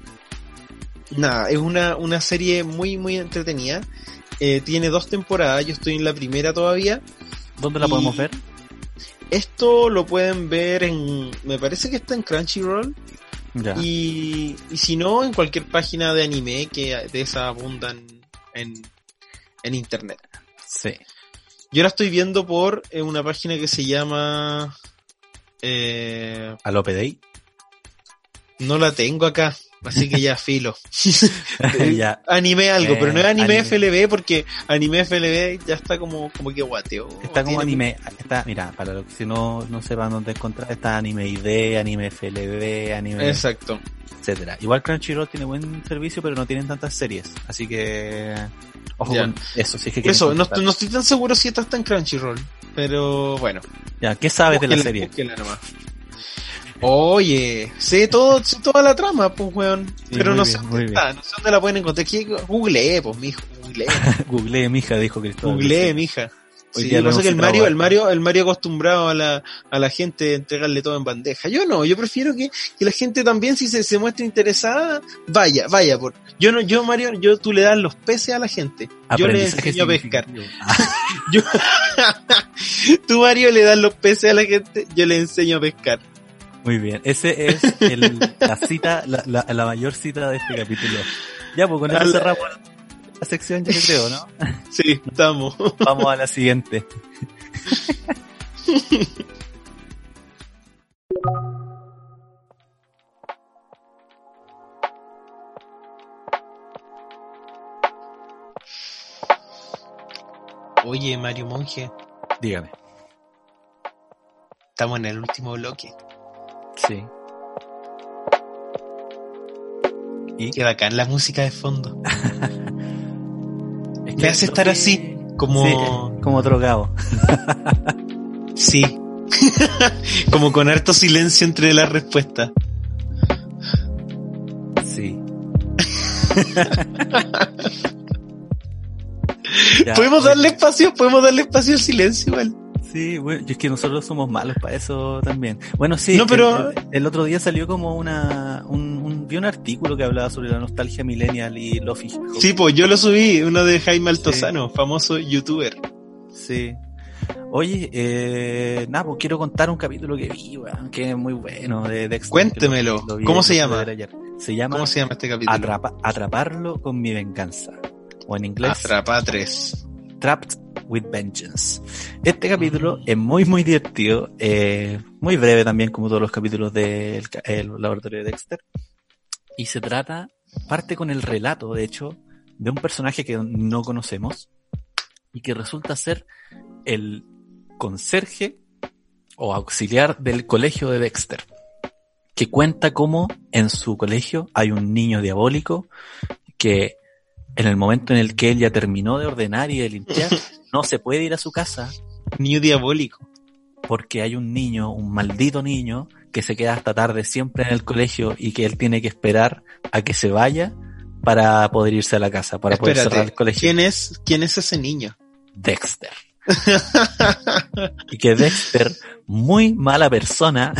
nada, es una, una serie muy, muy entretenida. Eh, tiene dos temporadas, yo estoy en la primera todavía. ¿Dónde la podemos ver? Esto lo pueden ver en, me parece que está en Crunchyroll Ya. y, y si no, en cualquier página de anime que de esa abundan en, en internet. Sí. Yo la estoy viendo por eh, una página que se llama... Eh, ¿A lo PDI? no la tengo acá, así que ya filo. ya. Anime algo, Eh, pero no es anime, anime. FLB porque anime FLB ya está como, como que guateo. Está como anime, está, mira, para los que si no, no sepan dónde encontrar, está anime ID, anime FLB, anime, Exacto. etcétera. Igual Crunchyroll tiene buen servicio, pero no tienen tantas series, así que ojo Ya. con eso, si es que Eso, no, no estoy tan seguro si esta está en Crunchyroll, pero bueno. Ya, ¿qué sabes de la Búsquela- serie? búsquela nomás. Oye, sé todo, sé toda la trama, pues weón. Sí, pero no bien, sé dónde está, no sé dónde la pueden encontrar. Googleé, pues mijo, googleé. Googleé, mija, dijo Cristóbal. Googleé, mija. Hoy Sí, pasa que el Mario, el. Mario, el Mario acostumbrado a la, a la gente a entregarle todo en bandeja. Yo no, yo prefiero que, que la gente también, si se, se muestra interesada, vaya, vaya por. Yo no, yo Mario, yo tú le das los peces a la gente. Yo le enseño a pescar. Yo, tú Mario le das los peces a la gente, yo le enseño a pescar. Muy bien, ese es el, la cita, la, la, la mayor cita de este capítulo. Ya, pues con eso cerramos la sección, yo creo, ¿no? Sí, estamos. Vamos a la siguiente. Oye, Mario Monje, Dígame. estamos en el último bloque. Sí. ¿Y? Qué bacán la música de fondo. Me hace estar sí- así, como, Sí, como drogado. sí. como con harto silencio entre las respuestas. Sí. Ya, podemos darle espacio, podemos darle espacio al silencio, igual. Sí, bueno, yo es que nosotros somos malos para eso también. Bueno, sí, No, pero- el, el- otro día salió como una, un, un, vi un artículo que hablaba sobre la nostalgia millennial y lo fijo. Sí, pues yo lo subí, uno de Jaime Altozano, famoso youtuber. Sí. Oye, eh, nada, pues quiero contar un capítulo que vi, que es muy bueno de Dexter. Cuéntemelo. lo- lo ¿Cómo se llama? Se llama ¿Cómo se llama este capítulo? Atrapa- Atraparlo con mi venganza. O en inglés, Atrapa 3. Trapped with Vengeance. Este capítulo es muy, muy divertido, eh, muy breve también, como todos los capítulos del el laboratorio de Dexter. Y se trata, parte con el relato, de hecho, de un personaje que no conocemos y que resulta ser el conserje o auxiliar del colegio de Dexter, que cuenta cómo en su colegio hay un niño diabólico que en el momento en el que él ya terminó de ordenar y de limpiar, no se puede ir a su casa Niño diabólico. porque hay un niño, un maldito niño, que se queda hasta tarde siempre en el colegio y que él tiene que esperar a que se vaya para poder irse a la casa, para poder cerrar el colegio. ¿quién es, quién es ese niño? Dexter. y que Dexter, muy mala persona,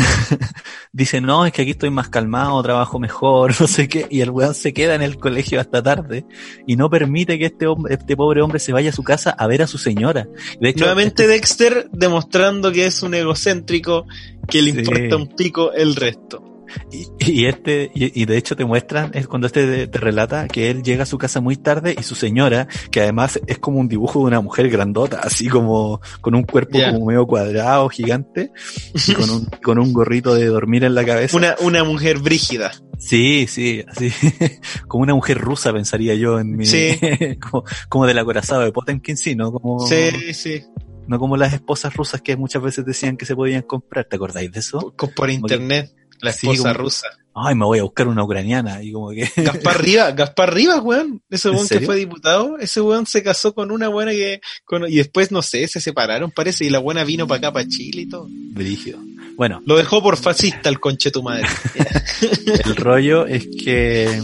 dice, no, es que aquí estoy más calmado, trabajo mejor, no sé qué, y el weón se queda en el colegio hasta tarde y no permite que este hombre, este pobre hombre se vaya a su casa a ver a su señora. De hecho, Nuevamente este- Dexter demostrando que es un egocéntrico que le Sí. importa un pico el resto. Y, y este, y, y de hecho te muestran, es cuando este te, relata que él llega a su casa muy tarde y su señora, que además es como un dibujo de una mujer grandota, así como con un cuerpo como medio cuadrado, gigante, y con un, con un gorrito de dormir en la cabeza. Una, una mujer brígida. Sí, sí, así, como una mujer rusa pensaría yo en mi, Sí. como, como del acorazado de Potemkin, sí, ¿no? Como, Sí, sí. no como las esposas rusas que muchas veces decían que se podían comprar, ¿te acordáis de eso? Por, por internet. La esposa como- rusa. Ay, me voy a buscar una ucraniana, y como que, Gaspar Rivas, Gaspar Rivas, weón. Ese ¿En weón que fue diputado, ese weón se casó con una buena que, con- y después, no sé, se separaron, parece, y la buena vino para acá, para Chile y todo. brígido. Bueno, Lo dejó por fascista el conche tu madre. El rollo es que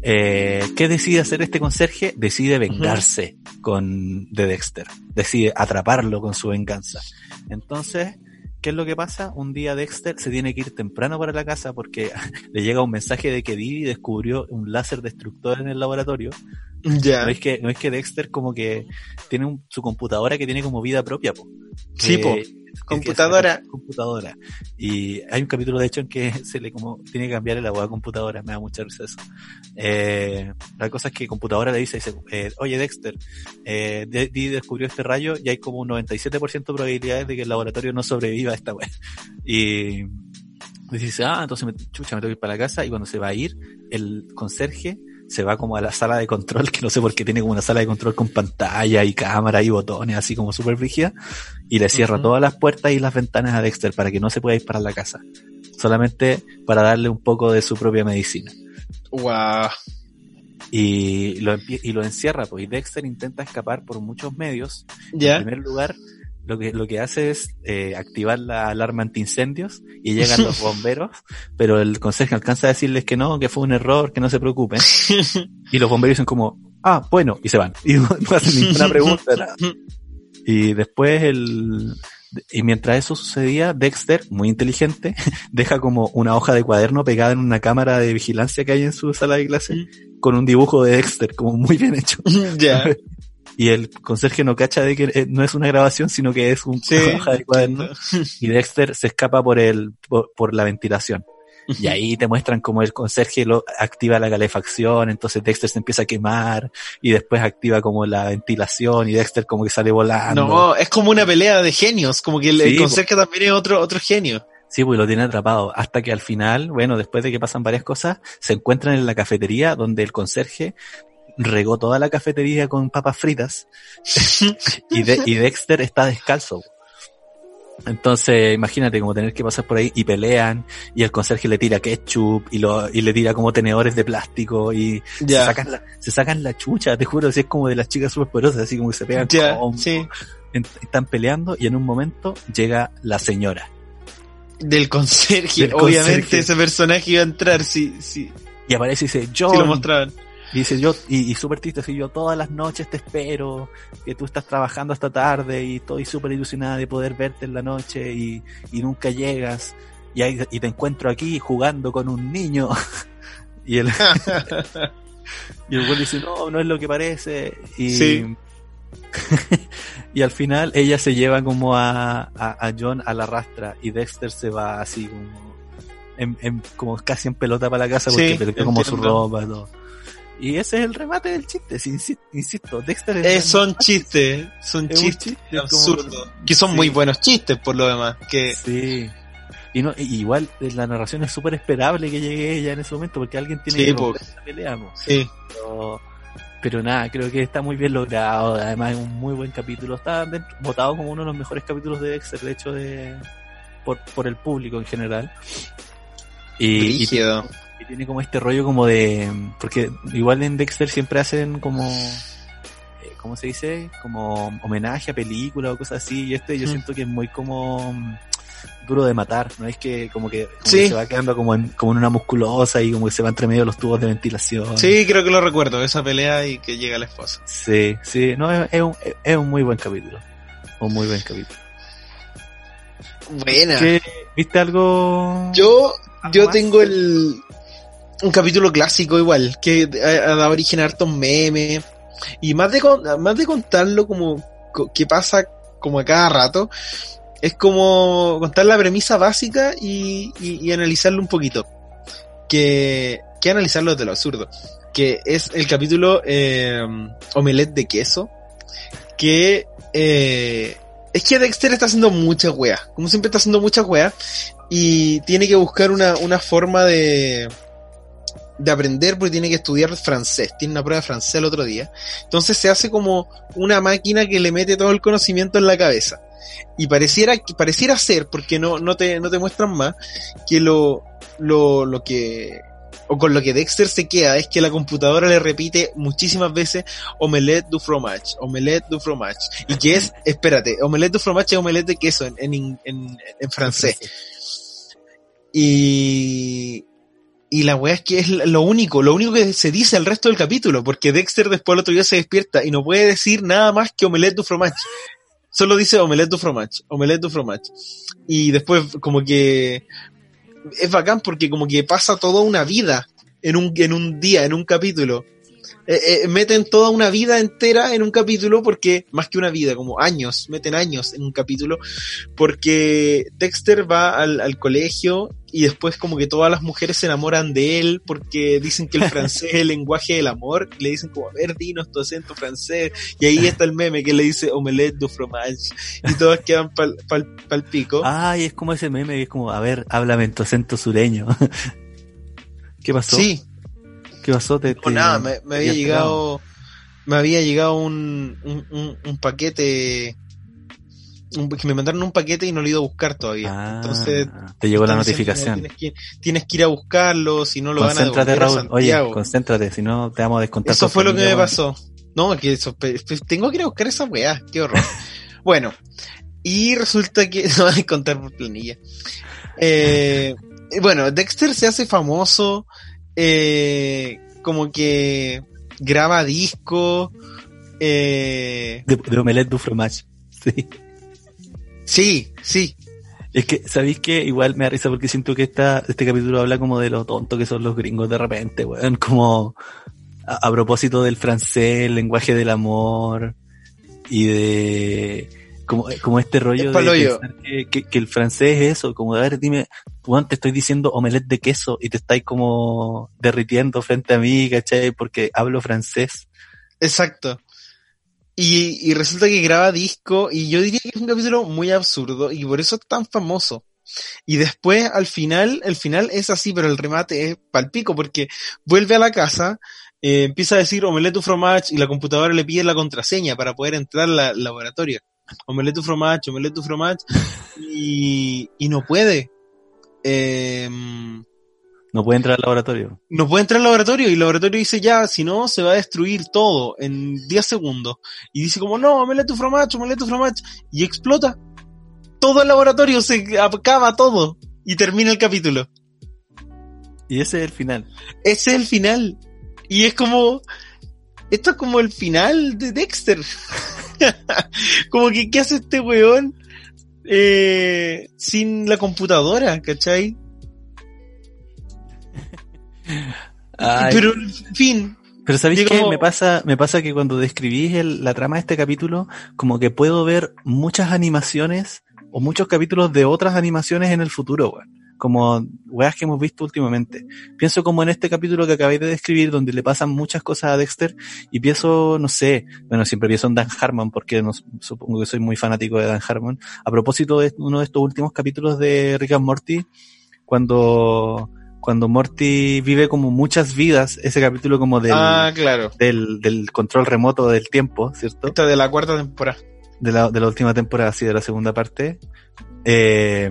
eh, ¿qué decide hacer este conserje? Decide vengarse con de Dexter. Decide atraparlo con su venganza. Entonces, ¿qué es lo que pasa? Un día Dexter se tiene que ir temprano para la casa porque le llega un mensaje de que Didi descubrió un láser destructor en el laboratorio. ya. No es que, no es que Dexter como que tiene un- su computadora que tiene como vida propia, po. Sí, po. Computadora. computadora. Y hay un capítulo de hecho en que se le como tiene que cambiar el agua a computadora, me da mucha risa eso. Eh, la cosa es que computadora le dice, dice eh, oye Dexter, eh, Didi descubrió este rayo y hay como un 97% de probabilidades de que el laboratorio no sobreviva a esta wea. Y dice, ah, entonces me, chucha, me tengo que ir para la casa y cuando se va a ir, el conserje se va como a la sala de control, que no sé por qué tiene como una sala de control con pantalla y cámara y botones, así como súper rígida, y le cierra todas las puertas y las ventanas a Dexter para que no se pueda ir para la casa. Solamente para darle un poco de su propia medicina. Guau. Y lo, y lo encierra, pues, y Dexter intenta escapar por muchos medios. Ya. En primer lugar, lo que, lo que hace es eh, activar la alarma antiincendios y llegan los bomberos, pero el consejo alcanza a decirles que no, que fue un error, que no se preocupen. Y los bomberos dicen como, ah, bueno, y se van. Y no hacen ninguna pregunta, nada. Y después el... Y mientras eso sucedía, Dexter, muy inteligente, deja como una hoja de cuaderno pegada en una cámara de vigilancia que hay en su sala de clase, con un dibujo de Dexter, como muy bien hecho. ya. Y el conserje no cacha de que eh, no es una grabación, sino que es un- Sí. hoja de cuaderno. Y Dexter se escapa por el, por, por la ventilación. Y ahí te muestran cómo el conserje lo activa la calefacción, entonces Dexter se empieza a quemar, y después activa como la ventilación, y Dexter como que sale volando. No, es como una pelea de genios, como que el, conserje también es otro, otro genio. Sí, pues lo tiene atrapado. Hasta que al final, bueno, después de que pasan varias cosas, se encuentran en la cafetería donde el conserje regó toda la cafetería con papas fritas y, de- y Dexter está descalzo. Entonces, imagínate como tener que pasar por ahí y pelean y el conserje le tira ketchup y, lo, y le tira como tenedores de plástico y se sacan, la, se sacan la chucha, te juro, si es como de las chicas superpoderosas, así como que se pegan con- sí. en- están peleando y en un momento llega la señora Del conserje. Del Obviamente conserje. ese personaje iba a entrar si, si, y aparece y dice, yo si lo mostraban. Y dice yo, y, y súper triste, así yo todas las noches te espero, que tú estás trabajando hasta tarde y estoy súper ilusionada de poder verte en la noche y, y nunca llegas y, ahí- y te encuentro aquí jugando con un niño. y el, y el güey dice, no, no es lo que parece. Y, Sí. y al final ella se lleva como a, a, a John a la rastra y Dexter se va así como, en, en- como casi en pelota para la casa porque Sí, perdió como su entiendo. ropa y todo. Y ese es el remate del chiste, insisto, Dexter es Eh, son chistes, son chistes chiste, como- absurdos. Que son Sí. muy buenos chistes por lo demás. Que Sí. Y no, y igual eh, la narración es súper esperable que llegue ella en ese momento porque alguien tiene Sí, que po. romper esa pelea, sí. pero, pero nada, creo que está muy bien logrado, además es un muy buen capítulo, está dentro- votado como uno de los mejores capítulos de Dexter, de hecho de por, por el público en general. Y, y, Y tiene como este rollo como de porque igual en Dexter siempre hacen como eh, ¿cómo se dice? como homenaje a películas o cosas así y este yo Mm. siento que es muy como mm, duro de matar, ¿no? Es que como que, como Sí. que se va quedando como en, como en una musculosa y como que se va entre medio de los tubos de ventilación. Sí, creo que lo recuerdo, esa pelea y que llega la esposa. Sí, sí, no, es, es un, es un muy buen capítulo. Un muy buen capítulo. Buena. ¿Qué- ¿Viste algo? Yo, yo más? tengo el un capítulo clásico igual, que ha, dado origen a hartos memes. Y más de, más de contarlo como co- que pasa como a cada rato, es como contar la premisa básica y, y- y analizarlo un poquito. Que, que analizarlo desde lo absurdo. Que es el capítulo eh, Omelette de queso. Que eh, es que Dexter está haciendo muchas weas. Como siempre está haciendo muchas weas. Y tiene que buscar una, una forma de, de aprender porque tiene que estudiar francés. Tiene una prueba de francés el otro día. Entonces se hace como una máquina que le mete todo el conocimiento en la cabeza. Y pareciera, pareciera ser, porque no, no te, no te muestran más, que lo, lo, lo que, o con lo que Dexter se queda es que la computadora le repite muchísimas veces omelette du fromage, omelette du fromage. Y que es, espérate, omelette du fromage es omelette de queso en, en, en, en francés. Y, y la weá es que es lo único, lo único que se dice al resto del capítulo, porque Dexter después el otro día se despierta y no puede decir nada más que omelette du fromage. Solo dice omelette du fromage, omelette du fromage. Y después como que es bacán porque como que pasa toda una vida en un, en un día, en un capítulo. Eh, eh, meten toda una vida entera en un capítulo porque, más que una vida, como años, meten años en un capítulo, porque Dexter va al, al colegio y después como que todas las mujeres se enamoran de él porque dicen que el francés es el lenguaje del amor, y le dicen como, a ver, dinos tu acento francés, y ahí está el meme que le dice omelette du fromage, y todas quedan pal, pal, pal pico. Ay, es como ese meme que es como, a ver, háblame en tu acento sureño. ¿Qué pasó? sí, ¿Qué pasó? Te, No, te- nada, me, me había llegado, me había llegado un, un, un, un paquete, que me mandaron un paquete y no lo he ido a buscar todavía. Ah, Entonces, te llegó la notificación. Tienes que, tienes que ir a buscarlo, si no lo van a Concéntrate, a Raúl. Oye, concéntrate, si no te vamos a descontar. Eso fue lo que familia, me pasó. No, que eso, pe- pe- tengo que ir a buscar esa weá, qué horror. bueno, y resulta que, no voy a contar por planilla. Eh, bueno, Dexter se hace famoso, eh, como que graba disco, eh, De, de Omelette du Fromage. Sí. sí, sí, Es que, ¿sabéis que Igual me da risa porque siento que esta, este capítulo habla como de lo tonto que son los gringos de repente, weón. Como a, a propósito del francés, el lenguaje del amor y de como, como este rollo Es de pa'l hoyo. pensar que, que, que el francés es eso, como a ver, dime, weón, te estoy diciendo omelette de queso y te estáis como derritiendo frente a mí, ¿cachai? Porque hablo francés. exacto. Y, y resulta que graba disco y yo diría que es un capítulo muy absurdo y por eso es tan famoso. Y después, al final, el final es así, pero el remate es palpico porque vuelve a la casa, eh, empieza a decir omelette du fromage y la computadora le pide la contraseña para poder entrar al la- laboratorio. Omelette du fromage, omelette du fromage y, y no puede. Em, No puede entrar al laboratorio. no puede entrar al laboratorio y el laboratorio dice ya, si no, se va a destruir todo en 10 segundos. Y dice como, no, omelette tu fromage, omelette tu fromage. Y explota. Todo el laboratorio se acaba todo. Y termina el capítulo. Y ese es el final. Ese es el final. Y es como, esto es como el final de Dexter. como que, ¿qué hace este weón? Eh, sin la computadora, ¿cachai? Ay, Pero, en fin, Pero ¿sabéis qué? Me pasa, me pasa que cuando describís el- la trama de este capítulo, como que puedo ver muchas animaciones o muchos capítulos de otras animaciones en el futuro, weón. Como weas que hemos visto últimamente. Pienso como en este capítulo que acabáis de describir, donde le pasan muchas cosas a Dexter, y pienso, no sé, bueno, siempre pienso en Dan Harmon, porque no- supongo que soy muy fanático de Dan Harmon. A propósito de uno de estos últimos capítulos de Rick and Morty, cuando, cuando Morty vive como muchas vidas, ese capítulo como del, ah, claro. del, del control remoto del tiempo, ¿cierto? Esta de la cuarta temporada. De la, de la última temporada, así de la segunda parte. Eh,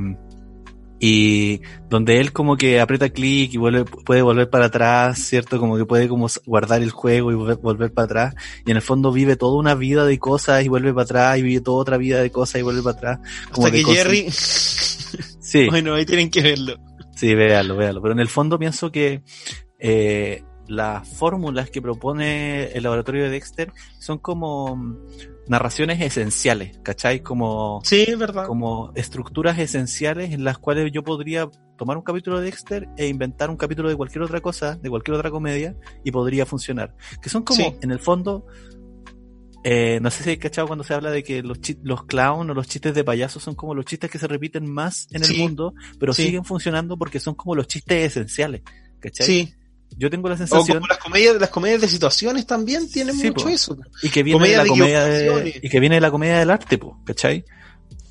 y donde él como que aprieta clic y vuelve, puede volver para atrás, ¿cierto? Como que puede como guardar el juego y volver, volver para atrás. Y en el fondo vive toda una vida de cosas y vuelve para atrás y vive toda otra vida de cosas y vuelve para atrás. Como Hasta que Jerry. Sí. bueno, ahí tienen que verlo. Sí, véalo, véalo. Pero en el fondo pienso que eh, las fórmulas que propone el laboratorio de Dexter son como, narraciones esenciales, ¿cachai? Como, Sí, verdad. como estructuras esenciales en las cuales yo podría tomar un capítulo de Dexter e inventar un capítulo de cualquier otra cosa, de cualquier otra comedia, y podría funcionar. Que son como, Sí. en el fondo, eh, no sé si hay cachado cuando se habla de que los, los clowns o los chistes de payasos son como los chistes que se repiten más en el Sí. mundo, pero Sí. siguen funcionando porque son como los chistes esenciales. ¿Cachai? Sí. Yo tengo la O sensación como las comedias, las comedias de situaciones también tienen Sí, mucho po. eso. y que viene comedia de la comedia de, y que viene de la comedia del arte, po, ¿cachai?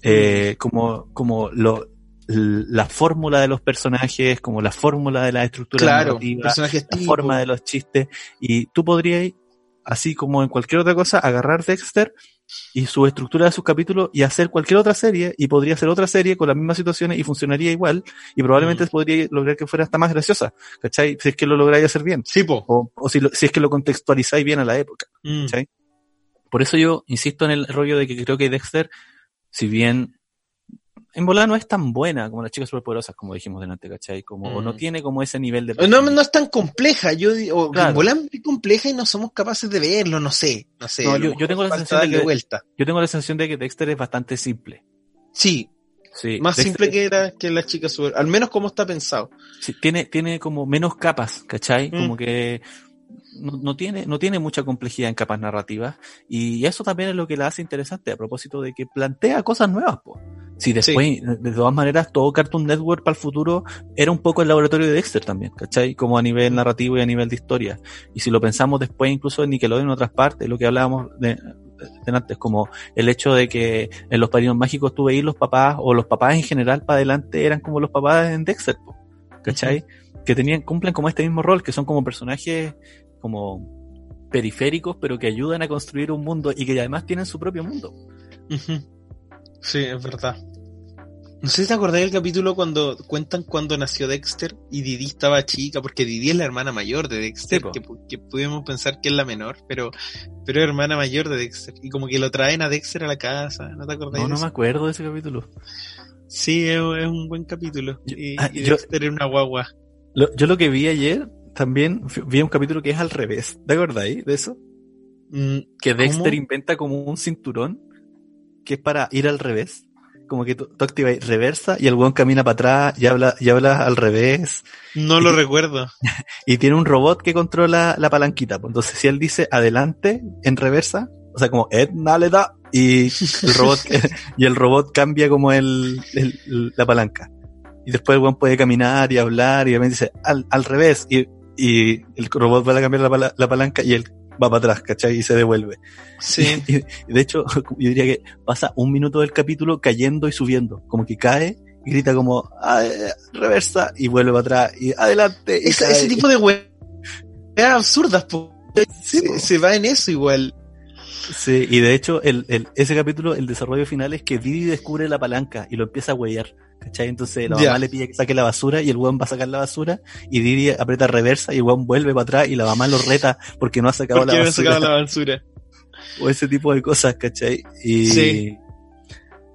Eh, como, como lo, l- la fórmula de los personajes, como la fórmula de la estructura Claro, narrativa, la tipo. forma de los chistes, y tú podrías, así como en cualquier otra cosa, agarrar Dexter y su estructura de sus capítulos y hacer cualquier otra serie, y podría hacer otra serie con las mismas situaciones y funcionaría igual, y probablemente Mm. podría lograr que fuera hasta más graciosa, ¿cachai? Si es que lo lográis hacer bien, Sí, po. o, o si, lo- si es que lo contextualizáis bien a la época. Mm. ¿cachai? Por eso yo insisto en el rollo de que creo que Dexter, si bien en volada no es tan buena como las chicas superpoderosas, como dijimos delante, ¿cachai? Como, O no Mm. tiene como ese nivel de... No, no es tan compleja, yo Claro. en es compleja y no somos capaces de verlo, no sé, no sé. No, yo- tengo la sensación de que- vuelta. Yo tengo la sensación de que Dexter es bastante simple. Sí, Sí, más Dexter- simple que era que las chicas super, al menos como está pensado. sí, tiene, tiene como menos capas, ¿cachai? Mm. Como que no, no tiene, no tiene mucha complejidad en capas narrativas. Y eso también es lo que la hace interesante a propósito de que plantea cosas nuevas, po. Si después, de todas maneras, todo Cartoon Network para el futuro era un poco el laboratorio de Dexter también, ¿cachai? Como a nivel narrativo y a nivel de historia. Y si lo pensamos después, incluso en Nickelodeon en otras partes, lo que hablábamos de, antes, como el hecho de que en los padrinos mágicos tú veías los papás, o los papás en general para adelante eran como los papás en Dexter, ¿cachai? Que tenían, cumplen como este mismo rol, que son como personajes como periféricos, pero que ayudan a construir un mundo y que además tienen su propio mundo. Sí, es verdad. No sé si te acordás del capítulo cuando cuentan cuando nació Dexter y Didi estaba chica, porque Didi es la hermana mayor de Dexter, Sí, que, que pudimos pensar que es la menor, pero, pero es hermana mayor de Dexter. Y como que lo traen a Dexter a la casa, ¿no te acordás No, no me acuerdo de ese capítulo. Sí, es, es un buen capítulo. Yo- y, ah, y yo- Dexter era una guagua. Lo- yo lo que vi ayer, también vi un capítulo que es al revés. ¿Te acordáis de eso? Mm, Que Dexter ¿Cómo? inventa como un cinturón que es para ir al revés. Como que tú, tú activas reversa y el weón camina para atrás y habla, y habla al revés. no lo recuerdo. Y tiene un robot que controla la palanquita. pues. Entonces, si él dice adelante en reversa, o sea, como Ed da y el robot, y el robot cambia como el, el- la palanca. Y después el weón puede caminar y hablar y repente dice al, al revés y, y el robot va a cambiar la, pala- la palanca y él va para atrás, ¿cachai? Y se devuelve. Sí. Y, y de hecho, yo diría que pasa un minuto del capítulo cayendo y subiendo. Como que cae y grita como, "Ah, eh, reversa, y vuelve para atrás, y adelante. Y Esa- cae. ese tipo de weas absurdas, po. Sí, se, po. se va en eso igual. Sí, y de hecho, el, el, ese capítulo, el desarrollo final es que Didi descubre la palanca y lo empieza a huellar. ¿Cachai? Entonces la mamá le pide que saque la basura y el weón va a sacar la basura y Didi aprieta reversa y el weón vuelve para atrás y la mamá lo reta porque no ha sacado la basura. sacaba la basura. o ese tipo de cosas, ¿cachai? Y, Sí.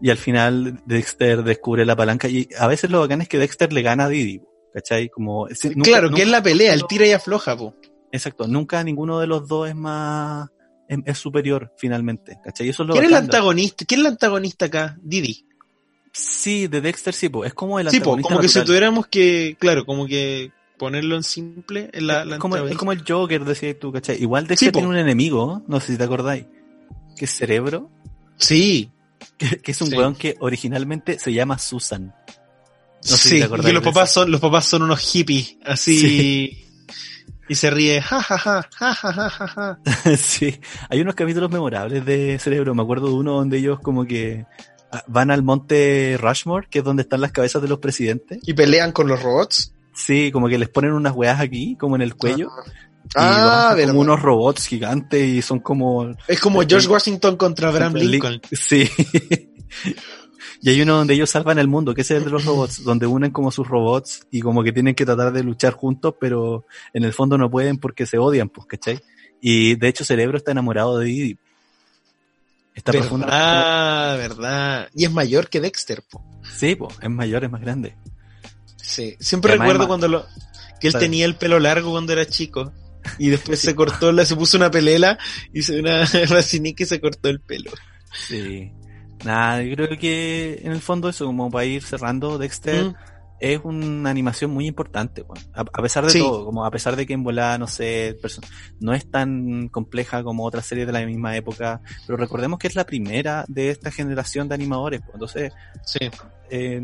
y al final Dexter descubre la palanca y a veces lo bacán es que Dexter le gana a Didi, ¿cachai? Como, nunca- claro, que es la pelea, el tira y afloja, po. Exacto, nunca ninguno de los dos es más, es, es superior finalmente, ¿cachai? Eso es lo ¿Quién es el antagonista? ¿Quién es el antagonista acá? Didi. Sí, de Dexter sí, po. es como el Sí, como que si tuviéramos que, claro, como que ponerlo en simple. En la, es, como, es, como, el Joker, decías tú, ¿cachai? Igual Dexter tiene un enemigo, no sé si te acordáis, que es Cerebro. Sí. Que, es un weón que originalmente se llama Susan. No sé sí, si te y que los papás, son, los papás son unos hippies, así... Y se ríe, jajaja, jajaja, ja, ja, ja, sí, hay unos capítulos memorables de Cerebro, me acuerdo de uno donde ellos como que van al monte Rushmore, que es donde están las cabezas de los presidentes. Y pelean con los robots. Sí, como que les ponen unas weas aquí, como en el cuello. y Ah, bajan verdad. como unos robots gigantes y son como... Es como George Washington contra Abraham Lincoln. Sí. y hay uno donde ellos salvan el mundo, que es el de los robots, donde unen como sus robots y como que tienen que tratar de luchar juntos, pero en el fondo no pueden porque se odian, pues, ¿cachai? Y de hecho Cerebro está enamorado de Didi. Está. Verdad, verdad. Y es mayor que Dexter, po. Sí, pues, es mayor, es más grande. Sí. Siempre Además, recuerdo cuando lo, que él tenía el pelo largo cuando era chico. y después se cortó, la, se puso una pelela y se una racinique y se cortó el pelo. Sí. Nada, yo creo que en el fondo eso, como para ir cerrando, Dexter Mm. Es una animación muy importante, a, a pesar de Sí. todo, como a pesar de que en volada, no sé, no es tan compleja como otras series de la misma época, pero recordemos que es la primera de esta generación de animadores, pues. entonces Sí. eh,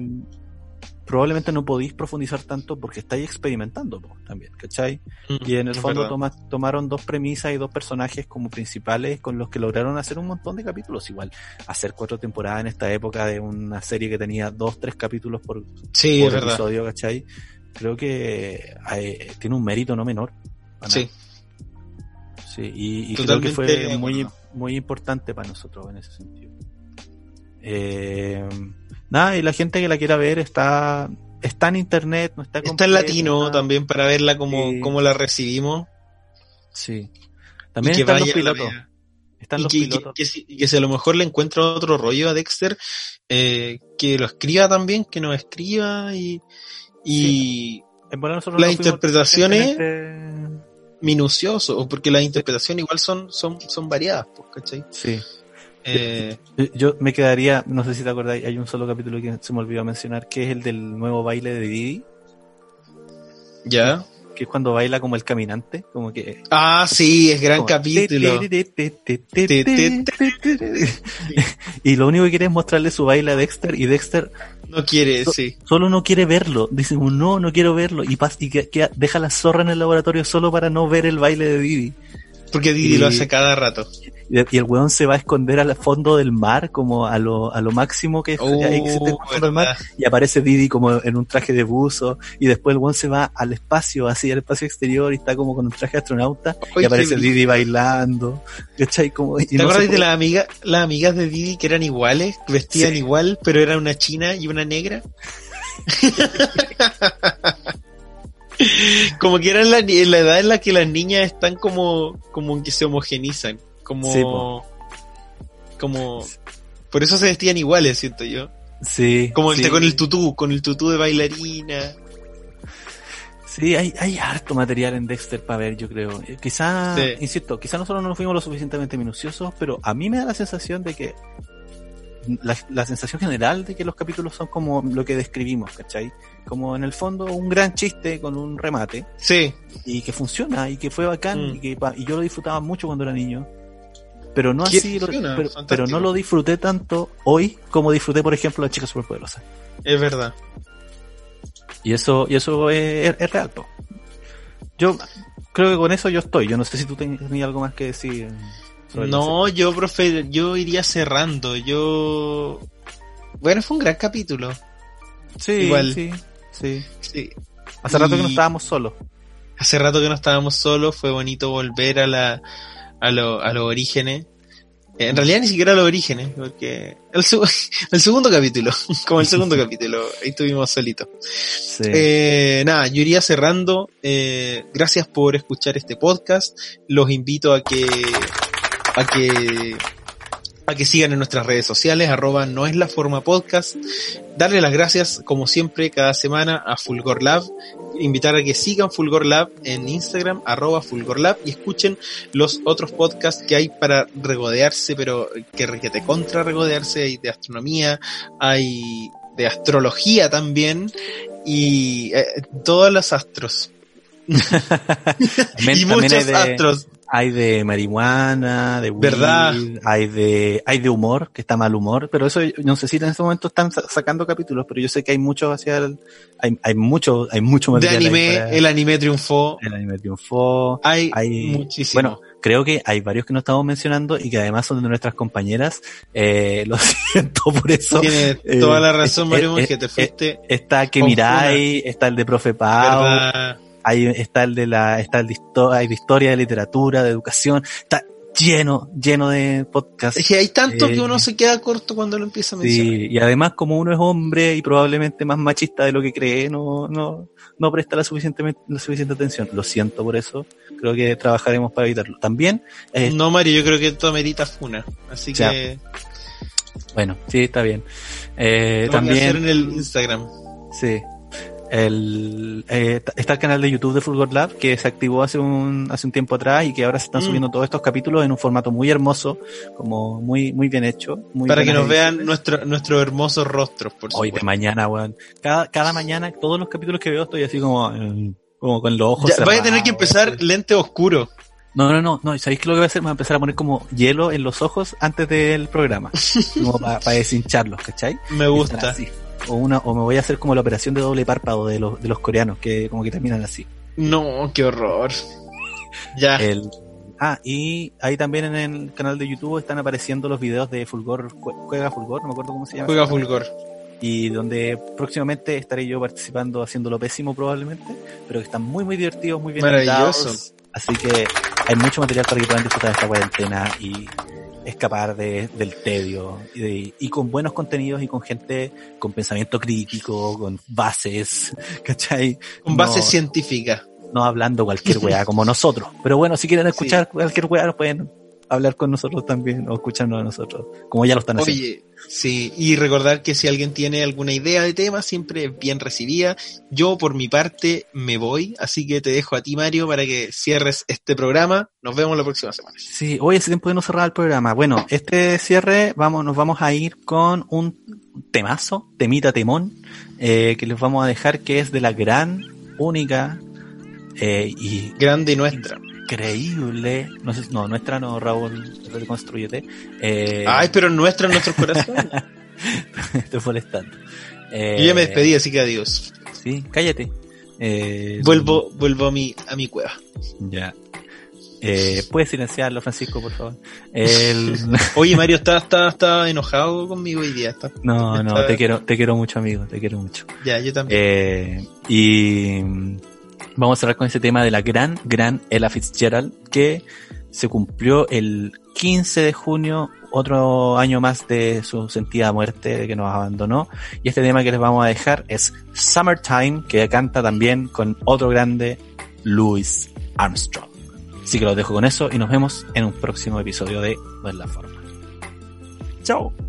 probablemente no podéis profundizar tanto porque estáis experimentando pues, también, ¿cachai? Y en el fondo toma- tomaron dos premisas y dos personajes como principales con los que lograron hacer un montón de capítulos. Igual, hacer cuatro temporadas en esta época de una serie que tenía dos, tres capítulos por, Sí, por es verdad. episodio, ¿cachai? Creo que eh, tiene un mérito no menor. Sí. Sí, y, y creo que fue muy, muy importante para nosotros en ese sentido. Eh, nada, y la gente que la quiera ver está, está en internet, no está Está en latino también para verla como, Sí. como la recibimos. Sí. También y están los pilotos. Están Y los que, pilotos. que- que si, que si a lo mejor le encuentra otro rollo a Dexter, eh, que lo escriba también, que nos escriba y, y En verdad nosotros las interpretaciones- suficientemente- minucioso, o porque las interpretaciones igual son, son, son variadas, pues, ¿cachai? Sí. Eh, Yo me quedaría, no sé si te acordáis, hay un solo capítulo que se me olvidó mencionar, que es el del nuevo baile de Didi, ya. que es cuando baila como el caminante, como que... Ah, sí, es gran como- capítulo. Y lo único que quiere es mostrarle su baile a Dexter y Dexter No quiere, So- sí. solo no quiere verlo. Dice, no, no quiero verlo. Y, pas y que, que deja la zorra en el laboratorio solo para no ver el baile de Didi. Porque Didi Y- lo hace cada rato. Y, el weón se va a esconder al fondo del mar, como a lo, a lo máximo que, Oh, existe el fondo del mar. verdad. Y aparece Didi como en un traje de buzo. Y después el weón se va al espacio, así al espacio exterior, y está como con un traje de astronauta. Y aparece Didi bailando. ¿Cachai? Como, y ¿Te no acuerdas de las amigas, las amigas de Didi que eran iguales, vestían Sí. igual, pero era una china y una negra? como que eran la, la edad en la que las niñas están como, como que se homogenizan, como, Sí, po. como, por eso se vestían iguales, siento yo. Sí. Como el sí. con el tutú, con el tutú de bailarina. Sí, hay, hay harto material en Dexter para ver, yo creo. Eh, Quizá, Sí. insisto, quizá nosotros no fuimos lo suficientemente minuciosos, pero a mí me da la sensación de que la, la sensación general de que los capítulos son como lo que describimos, ¿cachai? Como en el fondo un gran chiste con un remate Sí, y que funciona y que fue bacán Mm. y que y yo lo disfrutaba mucho cuando era niño. Pero no así, lo- pero, fantástico. pero no lo disfruté tanto hoy como disfruté, por ejemplo, la chica superpoderosa. es verdad. Y eso, y eso es, es real, po. Yo creo que con eso yo estoy. Yo no sé si tú ten- tenías algo más que decir. sobre No, yo, profe, yo iría cerrando. Yo. Bueno, fue un gran capítulo. Sí, igual. sí, sí. Sí. Hace rato que no estábamos solos. Hace rato que no estábamos solos, fue bonito volver a la a, lo- a los orígenes. En realidad ni siquiera a los orígenes, porque el, su- el segundo capítulo, como el segundo capítulo, ahí estuvimos solitos. Sí. Eh, nada, yo iría cerrando. Eh, gracias por escuchar este podcast. Los invito a que a que a que sigan en nuestras redes sociales, arroba no es la forma podcast. Darle las gracias, como siempre, cada semana a Fulgor Lab. Invitar a que sigan Fulgor Lab en Instagram, arroba Fulgor Lab, y escuchen los otros podcasts que hay para regodearse, pero que, que te contra regodearse. Hay de astronomía, hay de astrología también, y eh, todos los astros. Y muchos de, astros. Hay de marihuana, de weed, ¿Verdad? hay de, hay de humor, que está mal humor, pero eso no sé si en este momento están sa- sacando capítulos, pero yo sé que hay mucho hacia el, hay, hay mucho, hay mucho De material. ahí anime, para- el anime triunfó. el anime triunfó. Hay, hay muchísimo. Bueno, creo que hay varios que no estamos mencionando y que además son de nuestras compañeras. Eh, lo siento por eso. Tiene eh, toda la razón, eh, Mario eh, Monge, te eh, fuiste. Está que miráis, está el de Profe Pau, ¿verdad? Hay, está el de la, está el de, hay de historia, de literatura, de educación, está lleno, lleno de podcasts. Es que hay tanto Eh, que uno se queda corto cuando lo empieza a mencionar. Sí, y además como uno es hombre y probablemente más machista de lo que cree, no, no, no presta la suficiente, la suficiente atención. Lo siento por eso. Creo que trabajaremos para evitarlo. También, eh, No, Mario, yo creo que esto amerita funa. Así Ya. que bueno, sí, está bien. Eh, lo voy a hacer también, en el Instagram. sí. El, eh, está el canal de YouTube de Fulgor Lab que se activó hace un, hace un tiempo atrás y que ahora se están Mm. subiendo todos estos capítulos en un formato muy hermoso, como muy, muy bien hecho. Muy Para que nos vean nuestro, nuestros hermosos rostros, por Hoy de mañana, weón. Cada, cada mañana, todos los capítulos que veo estoy así como, eh, como con los ojos Ya, vaya a tener que empezar lente oscuro. No, no, no, no. ¿y ¿Sabéis qué lo que voy a hacer? Me voy a empezar a poner como hielo en los ojos antes del programa. como para deshincharlos, ¿cachai? Me gusta. así. O una, o me voy a hacer como la operación de doble párpado de los, de los coreanos, que como que terminan así. No, qué horror. Ya. El, ah, y ahí también en el canal de YouTube están apareciendo los videos de Fulgor, Jue- Juega Fulgor, no me acuerdo cómo se llama. Juega Fulgor. Y donde próximamente estaré yo participando haciéndolo pésimo probablemente, pero que están muy muy divertidos, muy bien Maravilloso. editados. Así que hay mucho material para que puedan disfrutar de esta cuarentena y escapar de, del tedio y, de- y con buenos contenidos y con gente con pensamiento crítico, con bases, ¿cachai? Con No- base científica. no hablando cualquier weá como nosotros. Pero bueno, si quieren escuchar cualquier weá, pueden hablar con nosotros también o escucharnos a nosotros, como ya lo están haciendo. Oye, sí, y recordar que si alguien tiene alguna idea de tema, siempre es bien recibida. Yo, por mi parte, me voy, así que te dejo a ti, Mario, para que cierres este programa. Nos vemos la próxima semana. Sí, hoy hace tiempo de no cerrar el programa. Bueno, este cierre vamos, nos vamos a ir con un temazo, temita temón, eh, que les vamos a dejar que es de la gran, única eh, y Grande y nuestra. Increíble, no sé, no, nuestra no, Raúl, reconstruyete. Eh, Ay, pero nuestra en nuestros corazones. estoy molestando. Eh, Yo ya me despedí, así que adiós. Sí, cállate. Eh, Vuelvo, vuelvo a mi, a mi cueva. Ya. Eh, ¿Puedes silenciarlo, Francisco, por favor? El... Oye, Mario está, está, está enojado conmigo hoy día. Está, No, no, te quiero, te quiero mucho, amigo, te quiero mucho. ya, yo también. Eh, y vamos a cerrar con ese tema de la gran, gran Ella Fitzgerald, que se cumplió el 15 de junio, otro año más de su sentida muerte, que nos abandonó. Y este tema que les vamos a dejar es Summertime, que canta también con otro grande, Louis Armstrong. Así que los dejo con eso y nos vemos en un próximo episodio de No la forma. Chao.